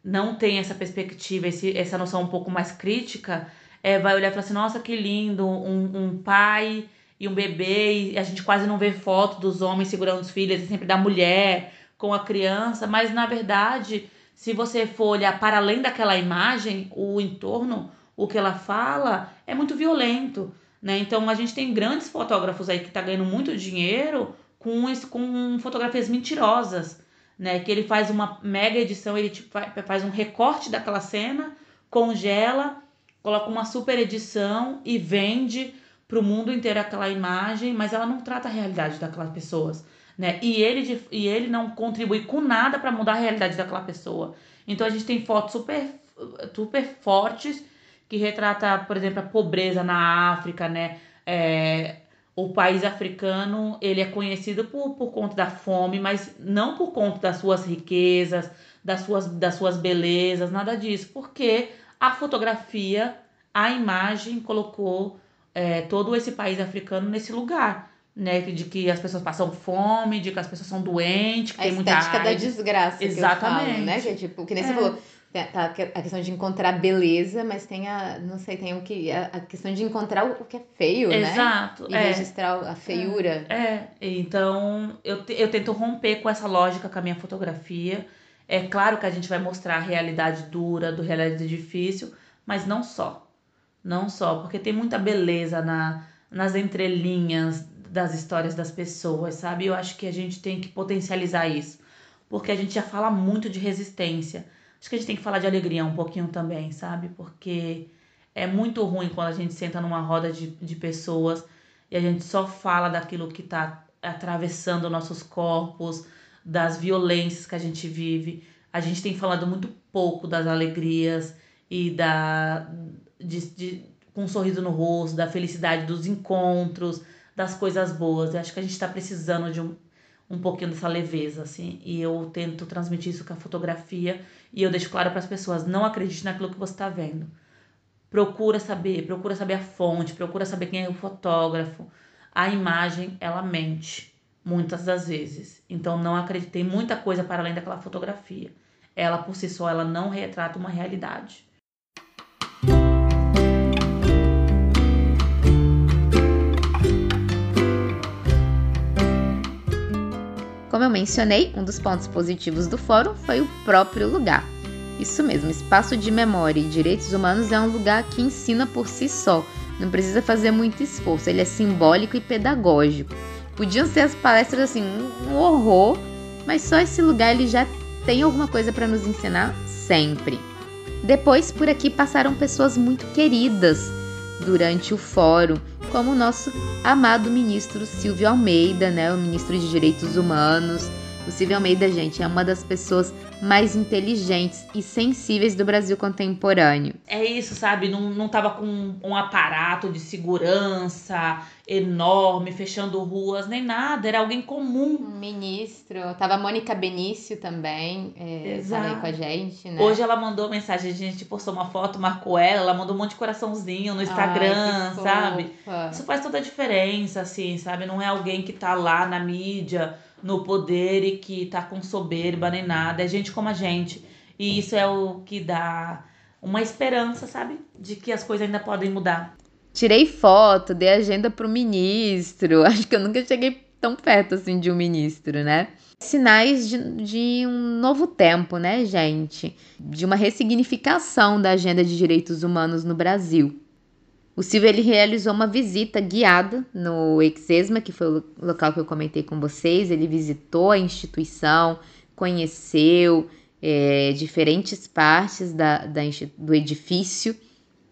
não tem essa perspectiva, esse, essa noção um pouco mais crítica, é, vai olhar e falar assim, nossa, que lindo, um, um pai e um bebê, e a gente quase não vê foto dos homens segurando os filhos, é sempre da mulher com a criança, mas na verdade, se você for olhar para além daquela imagem, o entorno, o que ela fala, é muito violento. Né? Então a gente tem grandes fotógrafos aí que tá ganhando muito dinheiro com, com fotografias mentirosas, né? Que ele faz uma mega edição, ele tipo, faz um recorte daquela cena, congela, coloca uma super edição e vende para o mundo inteiro aquela imagem, mas ela não trata a realidade daquelas pessoas né? E ele, e ele não contribui com nada para mudar a realidade daquela pessoa. Então a gente tem fotos super, super fortes que retrata, por exemplo, a pobreza na África, né? É, o país africano ele é conhecido por, por conta da fome, mas não por conta das suas riquezas, das suas, das suas belezas, nada disso, porque a fotografia, a imagem colocou é, todo esse país africano nesse lugar né? De que as pessoas passam fome, de que as pessoas são doentes, que a tem muita estética da desgraça. Exatamente. Que falo, né? Que é tipo, que nem é. você falou. Tá, a questão de encontrar beleza, mas tem a, não sei, tem o que, a, questão de encontrar o, que é feio, Exato, né? Exato. E é. registrar a feiura. É, é. então eu, eu tento romper com essa lógica com a minha fotografia. É claro que a gente vai mostrar a realidade dura, do realidade difícil, mas não só. Não só, porque tem muita beleza na, nas entrelinhas das histórias das pessoas, sabe? Eu acho que a gente tem que potencializar isso, porque a gente já fala muito de resistência. Acho que a gente tem que falar de alegria um pouquinho também, sabe? Porque é muito ruim quando a gente senta numa roda de, de pessoas e a gente só fala daquilo que está atravessando nossos corpos, das violências que a gente vive. A gente tem falado muito pouco das alegrias e da de, de, com um sorriso no rosto, da felicidade dos encontros, das coisas boas. Eu acho que a gente está precisando de um, um pouquinho dessa leveza, assim. E eu tento transmitir isso com a fotografia. E eu deixo claro para as pessoas: não acredite naquilo que você está vendo. Procura saber, procura saber a fonte, procura saber quem é o fotógrafo. A imagem, ela mente, muitas das vezes. Então não acredite, tem muita coisa para além daquela fotografia. Ela por si só, ela não retrata uma realidade. Como eu mencionei, um dos pontos positivos do fórum foi o próprio lugar. Isso mesmo, espaço de memória e direitos humanos é um lugar que ensina por si só, não precisa fazer muito esforço, ele é simbólico e pedagógico. Podiam ser as palestras assim, um horror, mas só esse lugar ele já tem alguma coisa para nos ensinar sempre. Depois, por aqui passaram pessoas muito queridas durante o fórum, como o nosso amado ministro Silvio Almeida, né, o ministro de Direitos Humanos. O Silvio Almeida, gente, é uma das pessoas mais inteligentes e sensíveis do Brasil contemporâneo. É isso, sabe? Não, não tava com um aparato de segurança enorme, fechando ruas, nem nada. Era alguém comum. Ministro. Tava a Mônica Benício também, é, Exato. aí com a gente, né? Hoje ela mandou mensagem, a gente postou uma foto, marcou ela, ela mandou um monte de coraçãozinho no Instagram, Ai, sabe? Isso faz toda a diferença, assim, sabe? Não é alguém que tá lá na mídia, no poder e que tá com soberba nem nada. É gente como a gente. E isso é o que dá uma esperança, sabe? De que as coisas ainda podem mudar. Tirei foto, dei agenda pro ministro. Acho que eu nunca cheguei tão perto assim de um ministro, né? Sinais de, de um novo tempo, né, gente? De uma ressignificação da agenda de direitos humanos no Brasil. O Silvio ele realizou uma visita guiada no Exesma, que foi o local que eu comentei com vocês. Ele visitou a instituição, conheceu é, diferentes partes da, da, do edifício,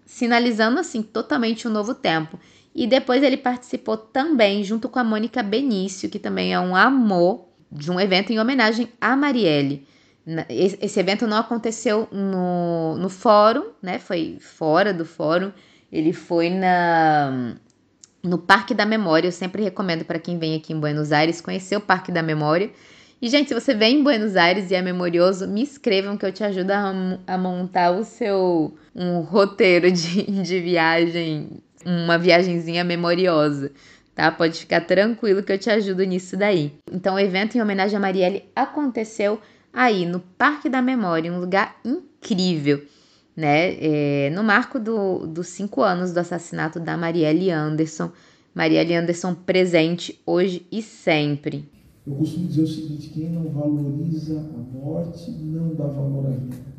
sinalizando assim totalmente um novo tempo. E depois ele participou também, junto com a Mônica Benício, que também é um amor, de um evento em homenagem a Marielle. Esse evento não aconteceu no, no fórum, né? Foi fora do fórum. Ele foi na no Parque da Memória. Eu sempre recomendo para quem vem aqui em Buenos Aires conhecer o Parque da Memória. E, gente, se você vem em Buenos Aires e é memorioso, me escrevam que eu te ajudo a, a montar o seu um roteiro de, de viagem, uma viagenzinha memoriosa. Tá? Pode ficar tranquilo que eu te ajudo nisso daí. Então, o evento em homenagem a Marielle aconteceu aí no Parque da Memória, um lugar incrível né? É, no marco dos do cinco anos do assassinato da Marielle Anderson. Marielle Anderson presente hoje e sempre. Eu costumo dizer o seguinte: quem não valoriza a morte não dá valor à vida.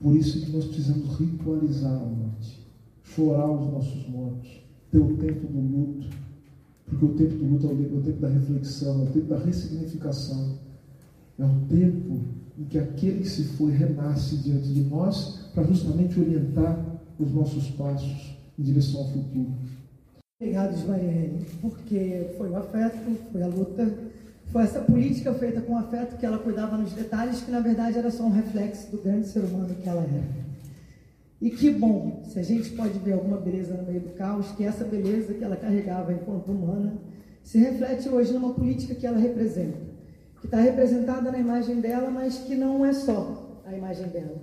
Por isso que nós precisamos ritualizar a morte, chorar os nossos mortos, ter o tempo do luto, porque o tempo do luto é o tempo da reflexão, é o tempo da ressignificação, é o tempo em que aquele que se foi renasce diante de nós para justamente orientar os nossos passos em direção ao futuro. Obrigado, Ismael, porque foi o afeto, foi a luta, foi essa política feita com afeto que ela cuidava nos detalhes, que na verdade era só um reflexo do grande ser humano que ela era. E que bom, se a gente pode ver alguma beleza no meio do caos, que essa beleza que ela carregava enquanto humana se reflete hoje numa política que ela representa que está representada na imagem dela, mas que não é só a imagem dela.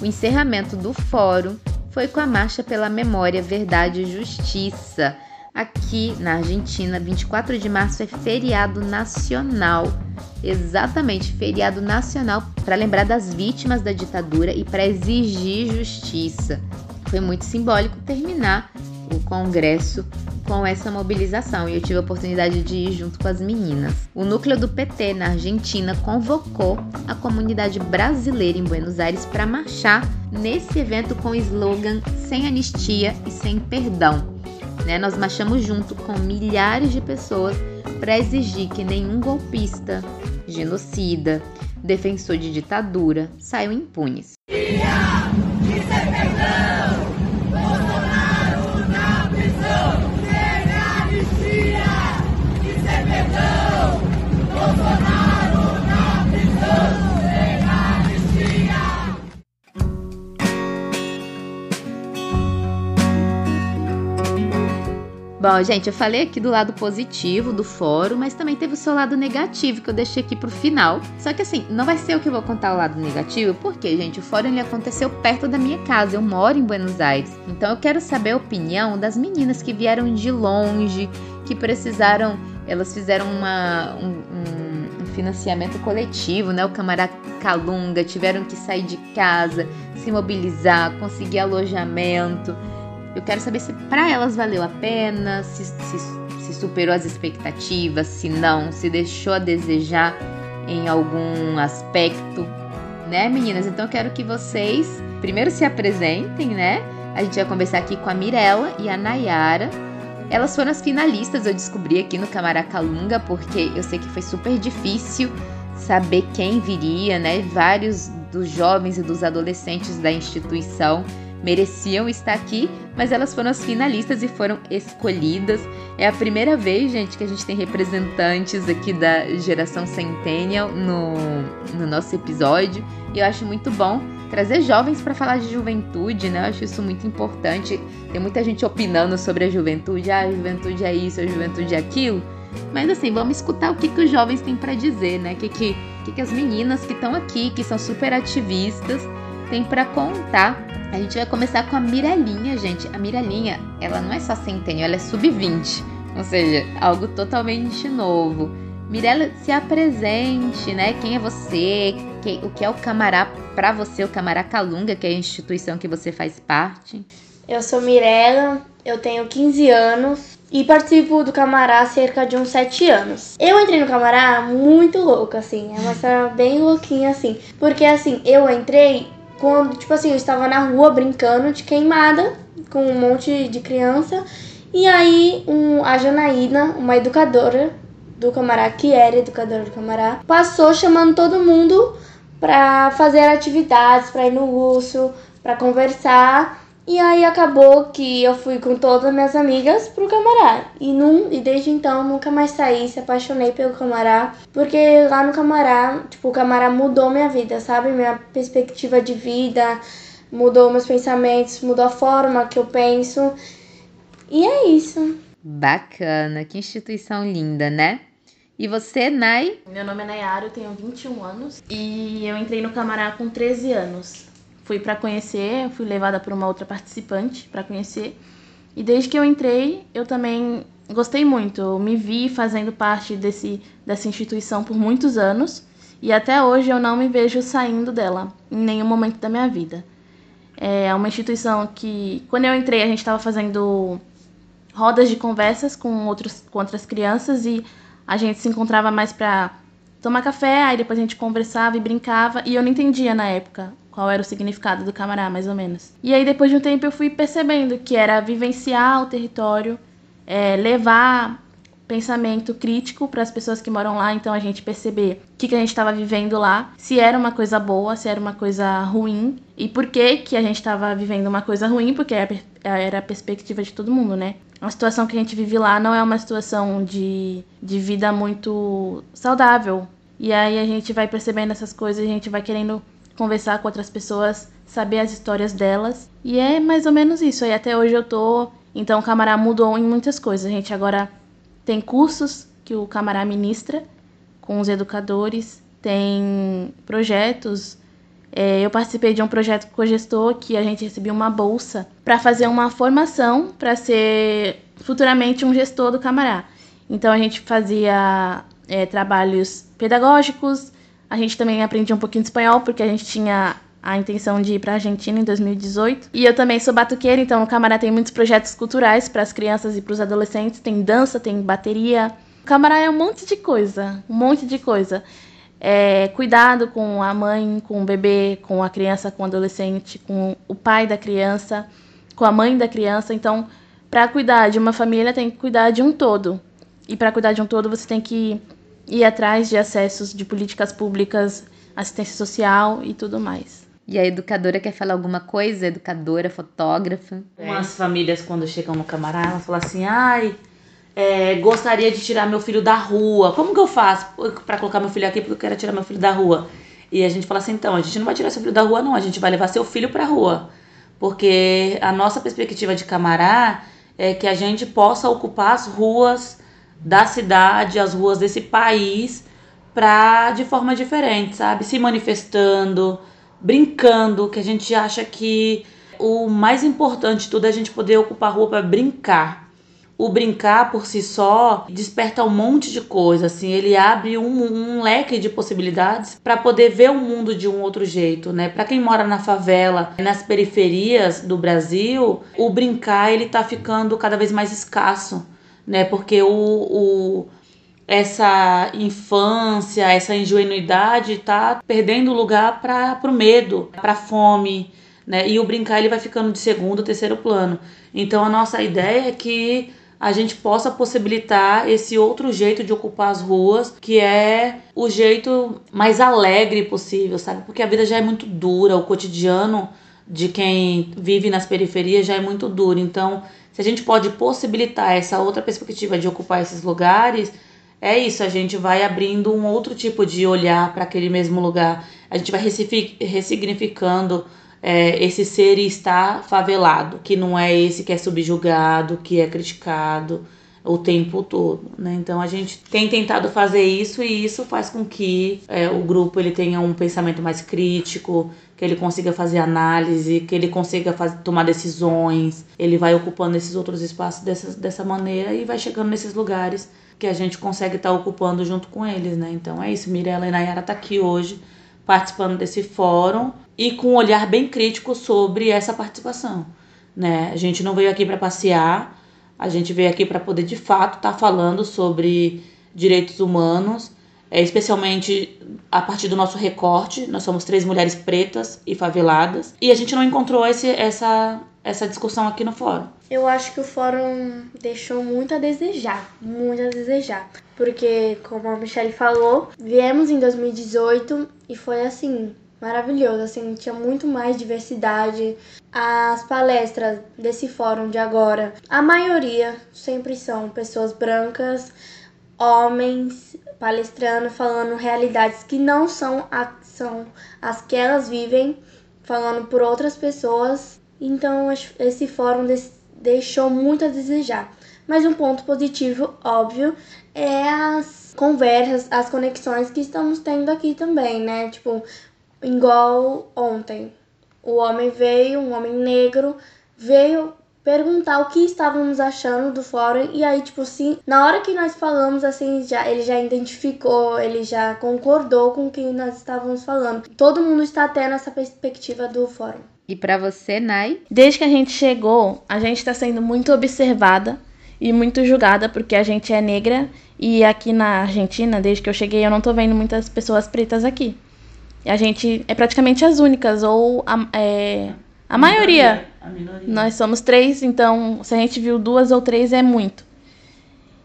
O encerramento do fórum foi com a Marcha pela Memória, Verdade e Justiça. Aqui na Argentina, 24 de março é feriado nacional. Exatamente, feriado nacional para lembrar das vítimas da ditadura e para exigir justiça. Foi muito simbólico terminar o congresso com essa mobilização e eu tive a oportunidade de ir junto com as meninas. O núcleo do PT na Argentina convocou a comunidade brasileira em Buenos Aires para marchar nesse evento com o slogan Sem Anistia e Sem Perdão. Né? Nós marchamos junto com milhares de pessoas para exigir que nenhum golpista, genocida, defensor de ditadura saiam impunes. Bom, gente, eu falei aqui do lado positivo do fórum, mas também teve o seu lado negativo que eu deixei aqui pro final. Só que assim, não vai ser eu que vou contar o lado negativo, porque, gente, o fórum ele aconteceu perto da minha casa. Eu moro em Buenos Aires. Então eu quero saber a opinião das meninas que vieram de longe, que precisaram. Elas fizeram uma, um, um, um financiamento coletivo, né? O Camará Calunga, tiveram que sair de casa, se mobilizar, conseguir alojamento. Eu quero saber se para elas valeu a pena, se, se, se, superou as expectativas, se não, se deixou a desejar em algum aspecto, né, meninas? Então eu quero que vocês primeiro se apresentem, né? A gente vai conversar aqui com a Mirella e a Nayara Elas foram as finalistas, eu descobri aqui no Camaracalunga, porque eu sei que foi super difícil saber quem viria, né? Vários dos jovens e dos adolescentes da instituição mereciam estar aqui, mas elas foram as finalistas e foram escolhidas. É a primeira vez, gente, que a gente tem representantes aqui da geração Centennial no, no nosso episódio. E eu acho muito bom trazer jovens para falar de juventude, né? Eu acho isso muito importante. Tem muita gente opinando sobre a juventude, ah, a juventude é isso, a juventude é aquilo. Mas assim, vamos escutar o que, que os jovens têm para dizer, né? O que, que, que, que as meninas que estão aqui, que são super ativistas, têm para contar. A gente vai começar com a Mirelinha, gente. A Mirelinha, ela não é só centênio, ela é sub-20. Ou seja, algo totalmente novo. Mirella, se apresente, né? Quem é você? Quem, o que é o Camará para você, o Camará Calunga, que é a instituição que você faz parte? Eu sou Mirella, eu tenho 15 anos e participo do Camará há cerca de uns 7 anos. Eu entrei no Camará muito louca, assim, é uma história bem louquinha, assim, porque assim, eu entrei quando, tipo assim, eu estava na rua brincando de queimada com um monte de criança. E aí um, a Janaína, uma educadora do Camará, que era educadora do Camará, passou chamando todo mundo para fazer atividades, para ir no urso, para conversar. E aí acabou que eu fui com todas as minhas amigas pro Camará. E, num, e desde então nunca mais saí, se apaixonei pelo Camará. Porque lá no Camará, tipo, o Camará mudou minha vida, sabe? Minha perspectiva de vida, mudou meus pensamentos, mudou a forma que eu penso. E é isso. Bacana, que instituição linda, né? E você, Nai? Meu nome é Nayara, eu tenho 21 anos e eu entrei no Camará com 13 anos. Fui para conhecer, fui levada por uma outra participante para conhecer. E desde que eu entrei, eu também gostei muito. Eu me vi fazendo parte desse, dessa instituição por muitos anos e até hoje eu não me vejo saindo dela em nenhum momento da minha vida. É uma instituição que, quando eu entrei, a gente estava fazendo rodas de conversas com, outros, com outras crianças e a gente se encontrava mais pra tomar café, aí depois a gente conversava e brincava, e eu não entendia na época qual era o significado do camará, mais ou menos. E aí depois de um tempo eu fui percebendo que era vivenciar o território, é, levar pensamento crítico para as pessoas que moram lá, então a gente perceber o que, que a gente estava vivendo lá, se era uma coisa boa, se era uma coisa ruim, e por que, que a gente estava vivendo uma coisa ruim, porque era a perspectiva de todo mundo, né? a situação que a gente vive lá não é uma situação de, de vida muito saudável. E aí a gente vai percebendo essas coisas, a gente vai querendo conversar com outras pessoas, saber as histórias delas. E é mais ou menos isso. Aí até hoje eu tô. Então o Camará mudou em muitas coisas. A gente agora tem cursos que o Camará ministra com os educadores, tem projetos é, eu participei de um projeto com o gestor que a gente recebeu uma bolsa para fazer uma formação para ser futuramente um gestor do Camará. Então a gente fazia é, trabalhos pedagógicos, a gente também aprendia um pouquinho de espanhol porque a gente tinha a intenção de ir para a Argentina em 2018. E eu também sou batuqueira, então o Camará tem muitos projetos culturais para as crianças e para os adolescentes. Tem dança, tem bateria. O Camará é um monte de coisa, um monte de coisa é, cuidado com a mãe, com o bebê, com a criança, com o adolescente, com o pai da criança, com a mãe da criança. Então, para cuidar de uma família, tem que cuidar de um todo. E para cuidar de um todo, você tem que ir atrás de acessos de políticas públicas, assistência social e tudo mais. E a educadora quer falar alguma coisa? Educadora, fotógrafa? Umas famílias, quando chegam no camarada, elas falam assim: ai, é, gostaria de tirar meu filho da rua. Como que eu faço para colocar meu filho aqui porque eu quero tirar meu filho da rua? E a gente fala assim, então, a gente não vai tirar seu filho da rua, não, a gente vai levar seu filho pra rua. Porque a nossa perspectiva de Camará é que a gente possa ocupar as ruas da cidade, as ruas desse país, pra, de forma diferente, sabe? Se manifestando, brincando, que a gente acha que o mais importante de tudo é a gente poder ocupar a rua para brincar o brincar por si só desperta um monte de coisa, assim, ele abre um, um leque de possibilidades para poder ver o mundo de um outro jeito, né? Para quem mora na favela, nas periferias do Brasil, o brincar ele tá ficando cada vez mais escasso, né? Porque o, o essa infância, essa ingenuidade tá perdendo lugar para o medo, para fome, né? E o brincar ele vai ficando de segundo, terceiro plano. Então a nossa ideia é que a gente possa possibilitar esse outro jeito de ocupar as ruas, que é o jeito mais alegre possível, sabe? Porque a vida já é muito dura, o cotidiano de quem vive nas periferias já é muito duro. Então, se a gente pode possibilitar essa outra perspectiva de ocupar esses lugares, é isso, a gente vai abrindo um outro tipo de olhar para aquele mesmo lugar. A gente vai ressignificando é, esse ser e estar favelado, que não é esse que é subjugado, que é criticado o tempo todo, né? Então a gente tem tentado fazer isso e isso faz com que é, o grupo ele tenha um pensamento mais crítico, que ele consiga fazer análise, que ele consiga fazer, tomar decisões, ele vai ocupando esses outros espaços dessa, dessa maneira e vai chegando nesses lugares que a gente consegue estar tá ocupando junto com eles, né? Então é isso, Mirella e Nayara tá aqui hoje participando desse fórum e com um olhar bem crítico sobre essa participação. Né? A gente não veio aqui para passear, a gente veio aqui para poder de fato estar tá falando sobre direitos humanos, é, especialmente a partir do nosso recorte. Nós somos três mulheres pretas e faveladas e a gente não encontrou esse, essa, essa discussão aqui no fórum. Eu acho que o fórum deixou muito a desejar, muito a desejar. Porque, como a Michelle falou, viemos em 2018 e foi assim, maravilhoso, assim, tinha muito mais diversidade. As palestras desse fórum de agora, a maioria sempre são pessoas brancas, homens palestrando, falando realidades que não são, a, são as que elas vivem, falando por outras pessoas. Então, esse fórum deixou muito a desejar. Mas um ponto positivo, óbvio, é as conversas, as conexões que estamos tendo aqui também, né? Tipo, igual ontem. O homem veio, um homem negro, veio perguntar o que estávamos achando do fórum e aí tipo assim, na hora que nós falamos assim, já ele já identificou, ele já concordou com o que nós estávamos falando. Todo mundo está tendo essa perspectiva do fórum. E para você, Nai? Desde que a gente chegou, a gente está sendo muito observada e muito julgada porque a gente é negra e aqui na Argentina, desde que eu cheguei, eu não tô vendo muitas pessoas pretas aqui. A gente é praticamente as únicas, ou a, é, a, a maioria. Nós somos três, então se a gente viu duas ou três é muito.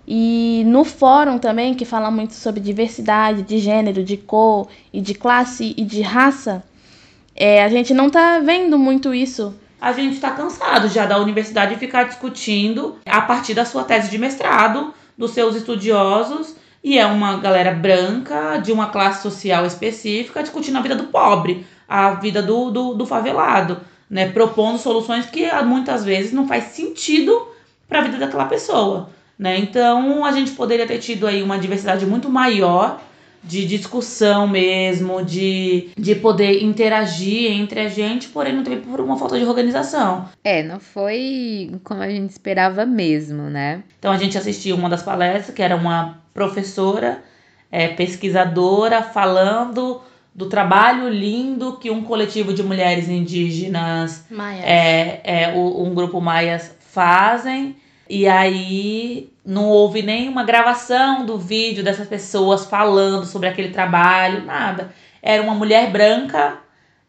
E no fórum também, que fala muito sobre diversidade de gênero, de cor, e de classe e de raça, é, a gente não tá vendo muito isso. A gente está cansado já da universidade ficar discutindo a partir da sua tese de mestrado, dos seus estudiosos, e é uma galera branca, de uma classe social específica, discutindo a vida do pobre, a vida do, do, do favelado, né? Propondo soluções que muitas vezes não faz sentido para a vida daquela pessoa, né? Então a gente poderia ter tido aí uma diversidade muito maior de discussão mesmo, de, de poder interagir entre a gente, porém não teve por uma falta de organização. É, não foi como a gente esperava mesmo, né? Então a gente assistiu uma das palestras, que era uma professora, é, pesquisadora, falando do trabalho lindo que um coletivo de mulheres indígenas, é, é, um grupo Maias fazem e aí não houve nenhuma gravação do vídeo dessas pessoas falando sobre aquele trabalho, nada. Era uma mulher branca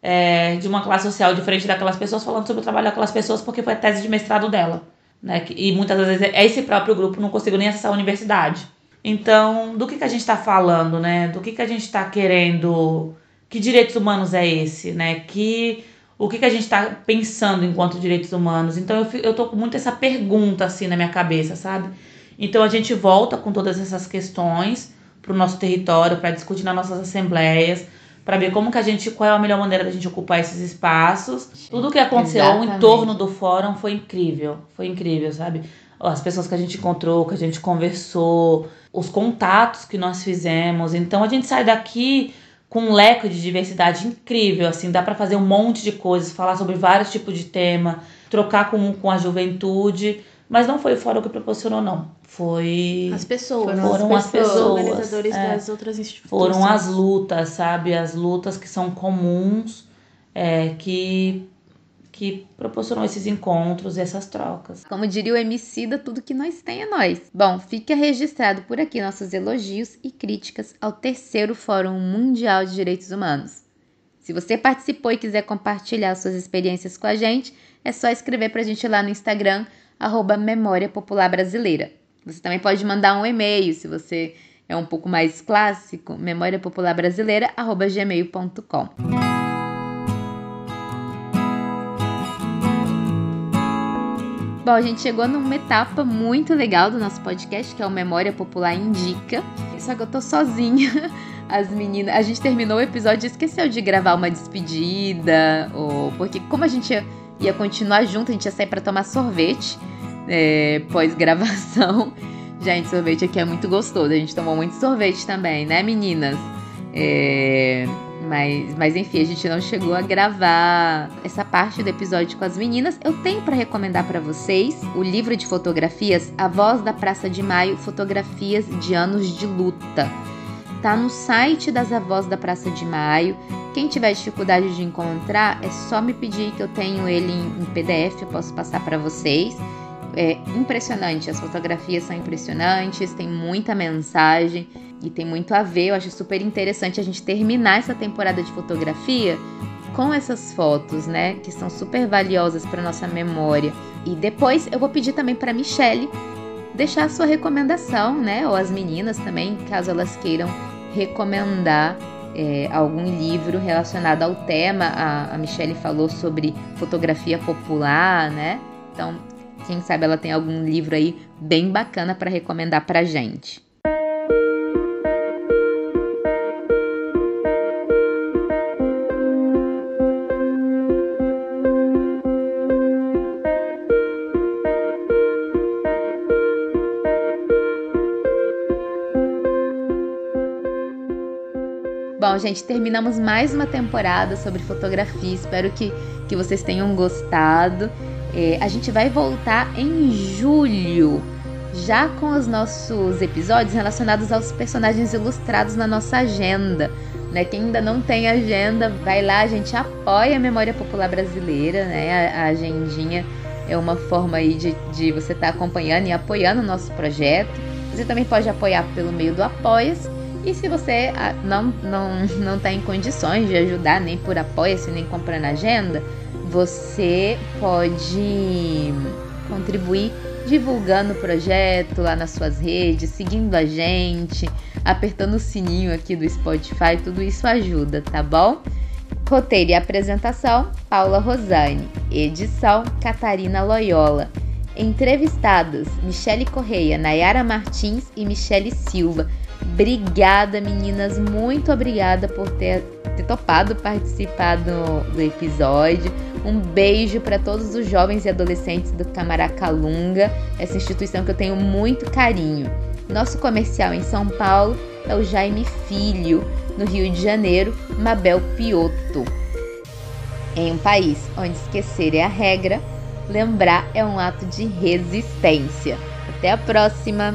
é, de uma classe social diferente daquelas pessoas falando sobre o trabalho daquelas pessoas porque foi a tese de mestrado dela. Né? E muitas vezes esse próprio grupo não conseguiu nem acessar a universidade. Então, do que, que a gente está falando, né? Do que, que a gente está querendo. Que direitos humanos é esse, né? Que o que, que a gente está pensando enquanto direitos humanos. Então eu, eu tô com muito essa pergunta assim na minha cabeça, sabe? Então a gente volta com todas essas questões para o nosso território, para discutir nas nossas assembleias, para ver como que a gente, qual é a melhor maneira da gente ocupar esses espaços. Tudo que aconteceu Exatamente. em torno do fórum foi incrível, foi incrível, sabe? As pessoas que a gente encontrou, que a gente conversou, os contatos que nós fizemos. Então a gente sai daqui com um leque de diversidade incrível, assim, dá para fazer um monte de coisas, falar sobre vários tipos de tema, trocar com, com a juventude, mas não foi o fórum que proporcionou, não. Foi. As pessoas. Foram as pessoas. Os organizadores é, das outras instituições. Foram as lutas, sabe? As lutas que são comuns, é, que que proporcionou esses encontros essas trocas. Como diria o Emicida, tudo que nós tem é nós. Bom, fica registrado por aqui nossos elogios e críticas ao terceiro Fórum Mundial de Direitos Humanos. Se você participou e quiser compartilhar suas experiências com a gente, é só escrever para a gente lá no Instagram, arroba Memória Popular Brasileira. Você também pode mandar um e-mail, se você é um pouco mais clássico, memoriapopularbrasileira.gmail.com. Bom, a gente chegou numa etapa muito legal do nosso podcast, que é o Memória Popular Indica. Só que eu tô sozinha. As meninas. A gente terminou o episódio e esqueceu de gravar uma despedida. Ou... Porque, como a gente ia, ia continuar junto, a gente ia sair pra tomar sorvete é, pós-gravação. Gente, sorvete aqui é muito gostoso. A gente tomou muito sorvete também, né, meninas? É, mas, mas enfim, a gente não chegou a gravar essa parte do episódio com as meninas. Eu tenho para recomendar para vocês o livro de fotografias A Voz da Praça de Maio, Fotografias de Anos de Luta. Tá no site das Avós da Praça de Maio. Quem tiver dificuldade de encontrar, é só me pedir que eu tenho ele em PDF, eu posso passar para vocês é impressionante, as fotografias são impressionantes, tem muita mensagem e tem muito a ver. Eu acho super interessante a gente terminar essa temporada de fotografia com essas fotos, né, que são super valiosas para nossa memória. E depois eu vou pedir também para Michelle deixar a sua recomendação, né, ou as meninas também, caso elas queiram recomendar é, algum livro relacionado ao tema. A, a Michelle falou sobre fotografia popular, né? Então, quem sabe ela tem algum livro aí bem bacana para recomendar pra gente. Bom, gente, terminamos mais uma temporada sobre fotografia. Espero que, que vocês tenham gostado. É, a gente vai voltar em julho, já com os nossos episódios relacionados aos personagens ilustrados na nossa agenda. Né? Quem ainda não tem agenda, vai lá, a gente apoia a memória popular brasileira, né? A, a agendinha é uma forma aí de, de você estar tá acompanhando e apoiando o nosso projeto. Você também pode apoiar pelo meio do Apoia-se. E se você ah, não, não, não em condições de ajudar nem por apoia-se, nem comprando agenda, você pode contribuir divulgando o projeto lá nas suas redes, seguindo a gente, apertando o sininho aqui do Spotify, tudo isso ajuda, tá bom? Roteiro e apresentação: Paula Rosane. Edição: Catarina Loyola. Entrevistadas: Michele Correia, Nayara Martins e Michele Silva. Obrigada, meninas, muito obrigada por ter, ter topado participar do, do episódio. Um beijo para todos os jovens e adolescentes do Camaracalunga, essa instituição que eu tenho muito carinho. Nosso comercial em São Paulo é o Jaime Filho, no Rio de Janeiro, Mabel Piotto. Em um país onde esquecer é a regra, lembrar é um ato de resistência. Até a próxima!